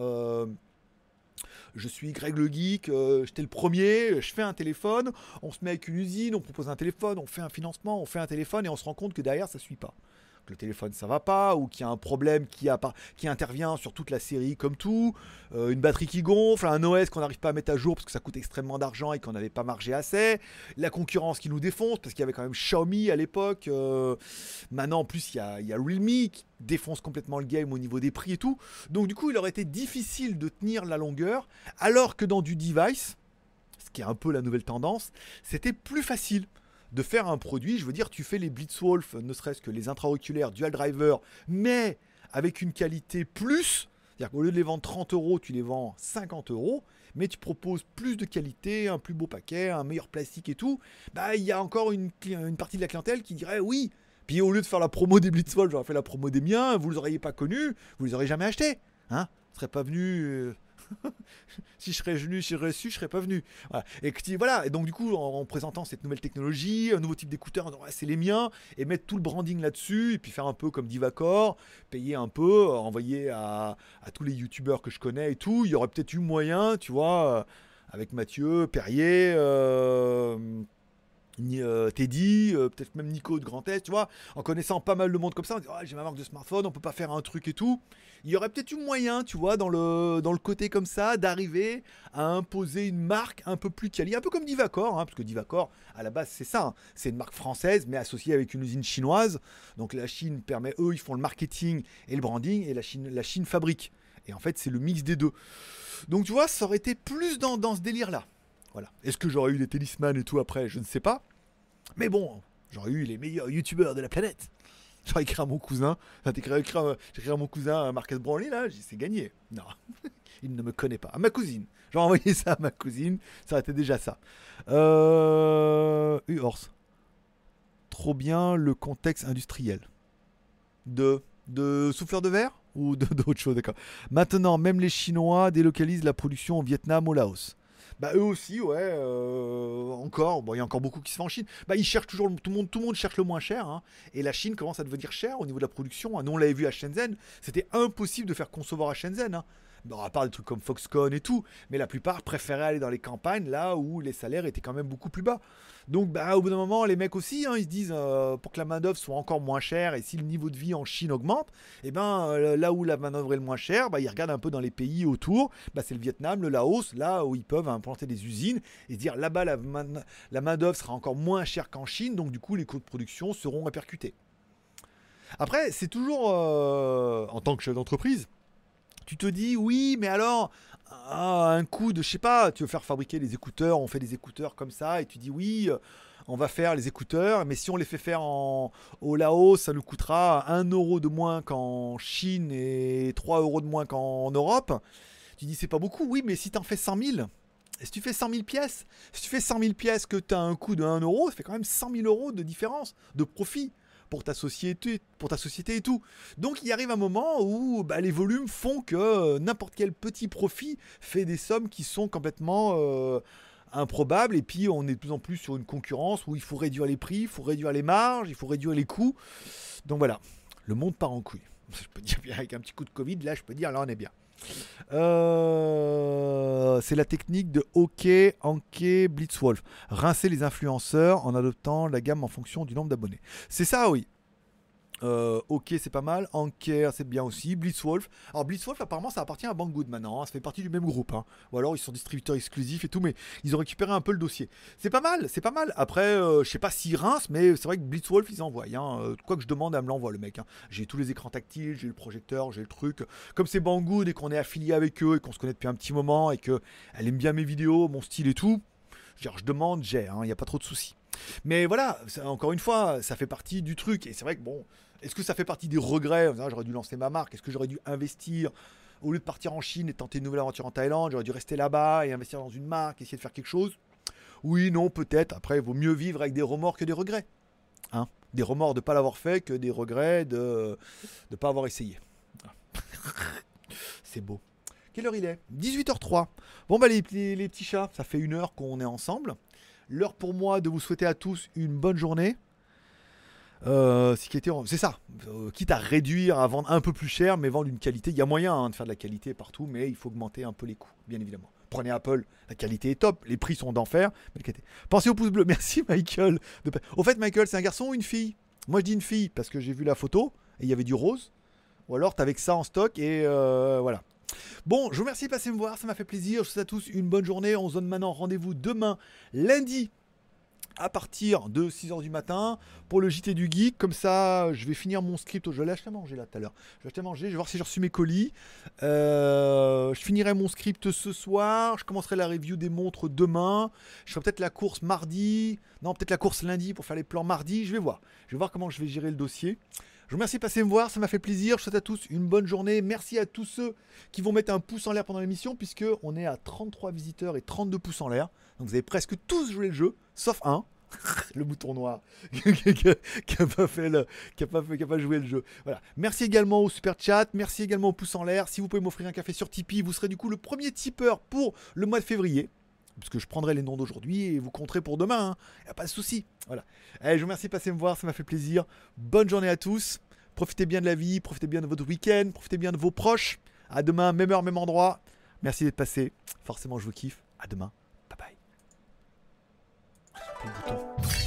je suis Greg le Geek, j'étais le premier, je fais un téléphone, on se met avec une usine, on propose un téléphone, on fait un financement, on fait un téléphone et on se rend compte que derrière ça suit pas que le téléphone ça va pas, ou qu'il y a un problème qui, intervient sur toute la série comme tout, euh, une batterie qui gonfle, un OS qu'on n'arrive pas à mettre à jour parce que ça coûte extrêmement d'argent et qu'on n'avait pas margé assez, la concurrence qui nous défonce parce qu'il y avait quand même Xiaomi à l'époque, euh, maintenant en plus il y a, y a Realme qui défonce complètement le game au niveau des prix et tout, donc du coup il aurait été difficile de tenir la longueur, alors que dans du device, ce qui est un peu la nouvelle tendance, c'était plus facile de faire un produit. Je veux dire, tu fais les Blitzwolf, ne serait-ce que les intra-auriculaires dual driver, mais avec une qualité plus. C'est-à-dire qu'au lieu de les vendre 30 euros, tu les vends 50 euros, mais tu proposes plus de qualité, un plus beau paquet, un meilleur plastique et tout. Bah, il y a encore une, partie de la clientèle qui dirait oui. Puis au lieu de faire la promo des Blitzwolf, j'aurais fait la promo des miens, vous les auriez pas connus, vous les auriez jamais achetés. Hein ne serait pas venu euh, si je serais venu, si je serais su, je serais pas venu. Et voilà. Et donc du coup, en, présentant cette nouvelle technologie, un nouveau type d'écouteurs, c'est les miens, et mettre tout le branding là-dessus, et puis faire un peu comme Divacor, payer un peu, envoyer à, tous les youtubeurs que je connais et tout. Il y aurait peut-être eu moyen, tu vois, euh, avec Mathieu, Perrier. Euh, euh, Teddy, euh, peut-être même Nico de Grand Est, tu vois, en connaissant pas mal de monde comme ça, on dit ah, j'ai ma marque de smartphone, on peut pas faire un truc et tout. Il y aurait peut-être eu moyen, tu vois, dans le, dans le côté comme ça, d'arriver à imposer une marque un peu plus quali, un peu comme Divacor, hein, parce que Divacor, à la base, c'est ça, hein. c'est une marque française, mais associée avec une usine chinoise. Donc la Chine permet, eux, ils font le marketing et le branding, et la Chine, la Chine fabrique. Et en fait, c'est le mix des deux. Donc tu vois, ça aurait été plus dans, dans ce délire-là. Voilà. Est-ce que j'aurais eu des talismans et tout après? Je ne sais pas. Mais bon, j'aurais eu les meilleurs youtubeurs de la planète. J'aurais écrit à mon cousin. J'ai écrit, à mon cousin Marcus Brownlee, là, c'est gagné. Non, il ne me connaît pas. À ma cousine. J'aurais envoyé ça à ma cousine. Ça aurait été déjà ça. Euh. Uhors. Trop bien le contexte industriel. De. De souffleur de verre Ou d'autres choses, d'accord. Maintenant, même les Chinois délocalisent la production au Vietnam, au Laos. Bah eux aussi, ouais. Euh, encore, bon, il y a encore beaucoup qui se font en Chine. Bah ils cherchent toujours, tout le monde, tout le monde cherche le moins cher. Hein. et la Chine commence à devenir chère au niveau de la production. Hein. Nous on l'avait vu à Shenzhen, c'était impossible de faire concevoir à Shenzhen. Hein. À part des trucs comme Foxconn et tout, mais la plupart préféraient aller dans les campagnes là où les salaires étaient quand même beaucoup plus bas. Donc, bah, au bout d'un moment, les mecs aussi, hein, ils se disent euh, pour que la main-d'œuvre soit encore moins chère et si le niveau de vie en Chine augmente, et eh ben euh, là où la main-d'œuvre est le moins chère, bah, ils regardent un peu dans les pays autour. Bah, c'est le Vietnam, le Laos, là où ils peuvent implanter des usines et dire là-bas, la, main-d'œuvre sera encore moins chère qu'en Chine, donc du coup, les coûts de production seront répercutés. Après, c'est toujours euh, en tant que chef d'entreprise, tu te dis oui, mais alors ah, un coup de, je sais pas, tu veux faire fabriquer des écouteurs, on fait des écouteurs comme ça, et tu dis oui, euh, on va faire les écouteurs, mais si on les fait faire en, au Laos, ça nous coûtera 1 euro de moins qu'en Chine et 3 euros de moins qu'en Europe. Tu dis c'est pas beaucoup, oui, mais si tu en fais 100 000, Et si tu fais 100 000 pièces, si tu fais 100 000 pièces que tu as un coût de 1 euro, ça fait quand même 100 000 euros de différence, de profit pour ta société, pour ta société et tout. Donc il arrive un moment où bah, les volumes font que euh, n'importe quel petit profit fait des sommes qui sont complètement euh, improbables. Et puis on est de plus en plus sur une concurrence où il faut réduire les prix, il faut réduire les marges, il faut réduire les coûts. Donc voilà, le monde part en couille. Je peux dire bien avec un petit coup de Covid, là je peux dire là on est bien. Euh, c'est la technique de Hockey, Anke, Blitzwolf. Rincer les influenceurs en adoptant la gamme en fonction du nombre d'abonnés. C'est ça, oui. Euh, ok, c'est pas mal. Anker, c'est bien aussi. Blitzwolf. Alors, Blitzwolf, apparemment, ça appartient à Banggood maintenant. Hein. Ça fait partie du même groupe. Hein. Ou alors, ils sont distributeurs exclusifs et tout. Mais ils ont récupéré un peu le dossier. C'est pas mal, c'est pas mal. Après, euh, je sais pas s'ils rincent, mais c'est vrai que Blitzwolf, ils envoient. Hein. Euh, quoi que je demande, elle me l'envoie, le mec. J'ai tous les écrans tactiles, j'ai le projecteur, j'ai le truc. Comme c'est Banggood et qu'on est affilié avec eux et qu'on se connaît depuis un petit moment et qu'elle aime bien mes vidéos, mon style et tout, je demande, j'ai. Il n'y a pas trop de soucis. Mais voilà, encore une fois, ça fait partie du truc. Et c'est vrai que bon, est-ce que ça fait partie des regrets? J'aurais dû lancer ma marque. Est-ce que j'aurais dû investir? Au lieu de partir en Chine et tenter une nouvelle aventure en Thaïlande J'aurais dû rester là-bas et investir dans une marque, essayer de faire quelque chose? Oui, non, peut-être. Après, il vaut mieux vivre avec des remords que des regrets. Hein des remords de ne pas l'avoir fait que des regrets de ne pas avoir essayé. c'est beau. Quelle heure il est? 18h03. Bon, bah, les, les petits chats, ça fait une heure qu'on est ensemble. L'heure pour moi de vous souhaiter à tous une bonne journée. Euh, c'est ça, euh, quitte à réduire, à vendre un peu plus cher, mais vendre une qualité. Il y a moyen hein, de faire de la qualité partout, mais il faut augmenter un peu les coûts, bien évidemment. Prenez Apple, la qualité est top, les prix sont d'enfer. Pensez au pouce bleu, merci Michael. Au fait, Michael, c'est un garçon ou une fille? Moi je dis une fille parce que j'ai vu la photo et il y avait du rose. Ou alors t'avais que ça en stock et euh, voilà. Bon, je vous remercie de passer me voir, ça m'a fait plaisir. Je vous souhaite à tous une bonne journée. On se donne maintenant rendez-vous demain, lundi, à partir de 6h du matin pour le JT du Geek. Comme ça, je vais finir mon script. Je l'ai acheté à manger là tout à l'heure. Je vais acheter à manger. Je vais voir si j'ai reçu mes colis. Euh, je finirai mon script ce soir. Je commencerai la review des montres demain. Je ferai peut-être la course mardi. Non, peut-être la course lundi pour faire les plans mardi. Je vais voir. Je vais voir comment je vais gérer le dossier. Je vous remercie de passer me voir, ça m'a fait plaisir. Je souhaite à tous une bonne journée. Merci à tous ceux qui vont mettre un pouce en l'air pendant l'émission, puisque on est à 33 visiteurs et 32 pouces en l'air. Donc vous avez presque tous joué le jeu, sauf un. le bouton noir qui n'a pas pas joué le jeu. Voilà. Merci également au super chat, merci également au pouce en l'air. Si vous pouvez m'offrir un café sur Tipeee, vous serez du coup le premier tipeur pour le mois de février. Parce que je prendrai les noms d'aujourd'hui et vous compterez pour demain. Il hein. a pas de souci. Voilà. Allez, je vous remercie de passer me voir, ça m'a fait plaisir. Bonne journée à tous. Profitez bien de la vie, profitez bien de votre week-end, profitez bien de vos proches. À demain, même heure, même endroit. Merci d'être passé. Forcément, je vous kiffe. À demain. Bye bye.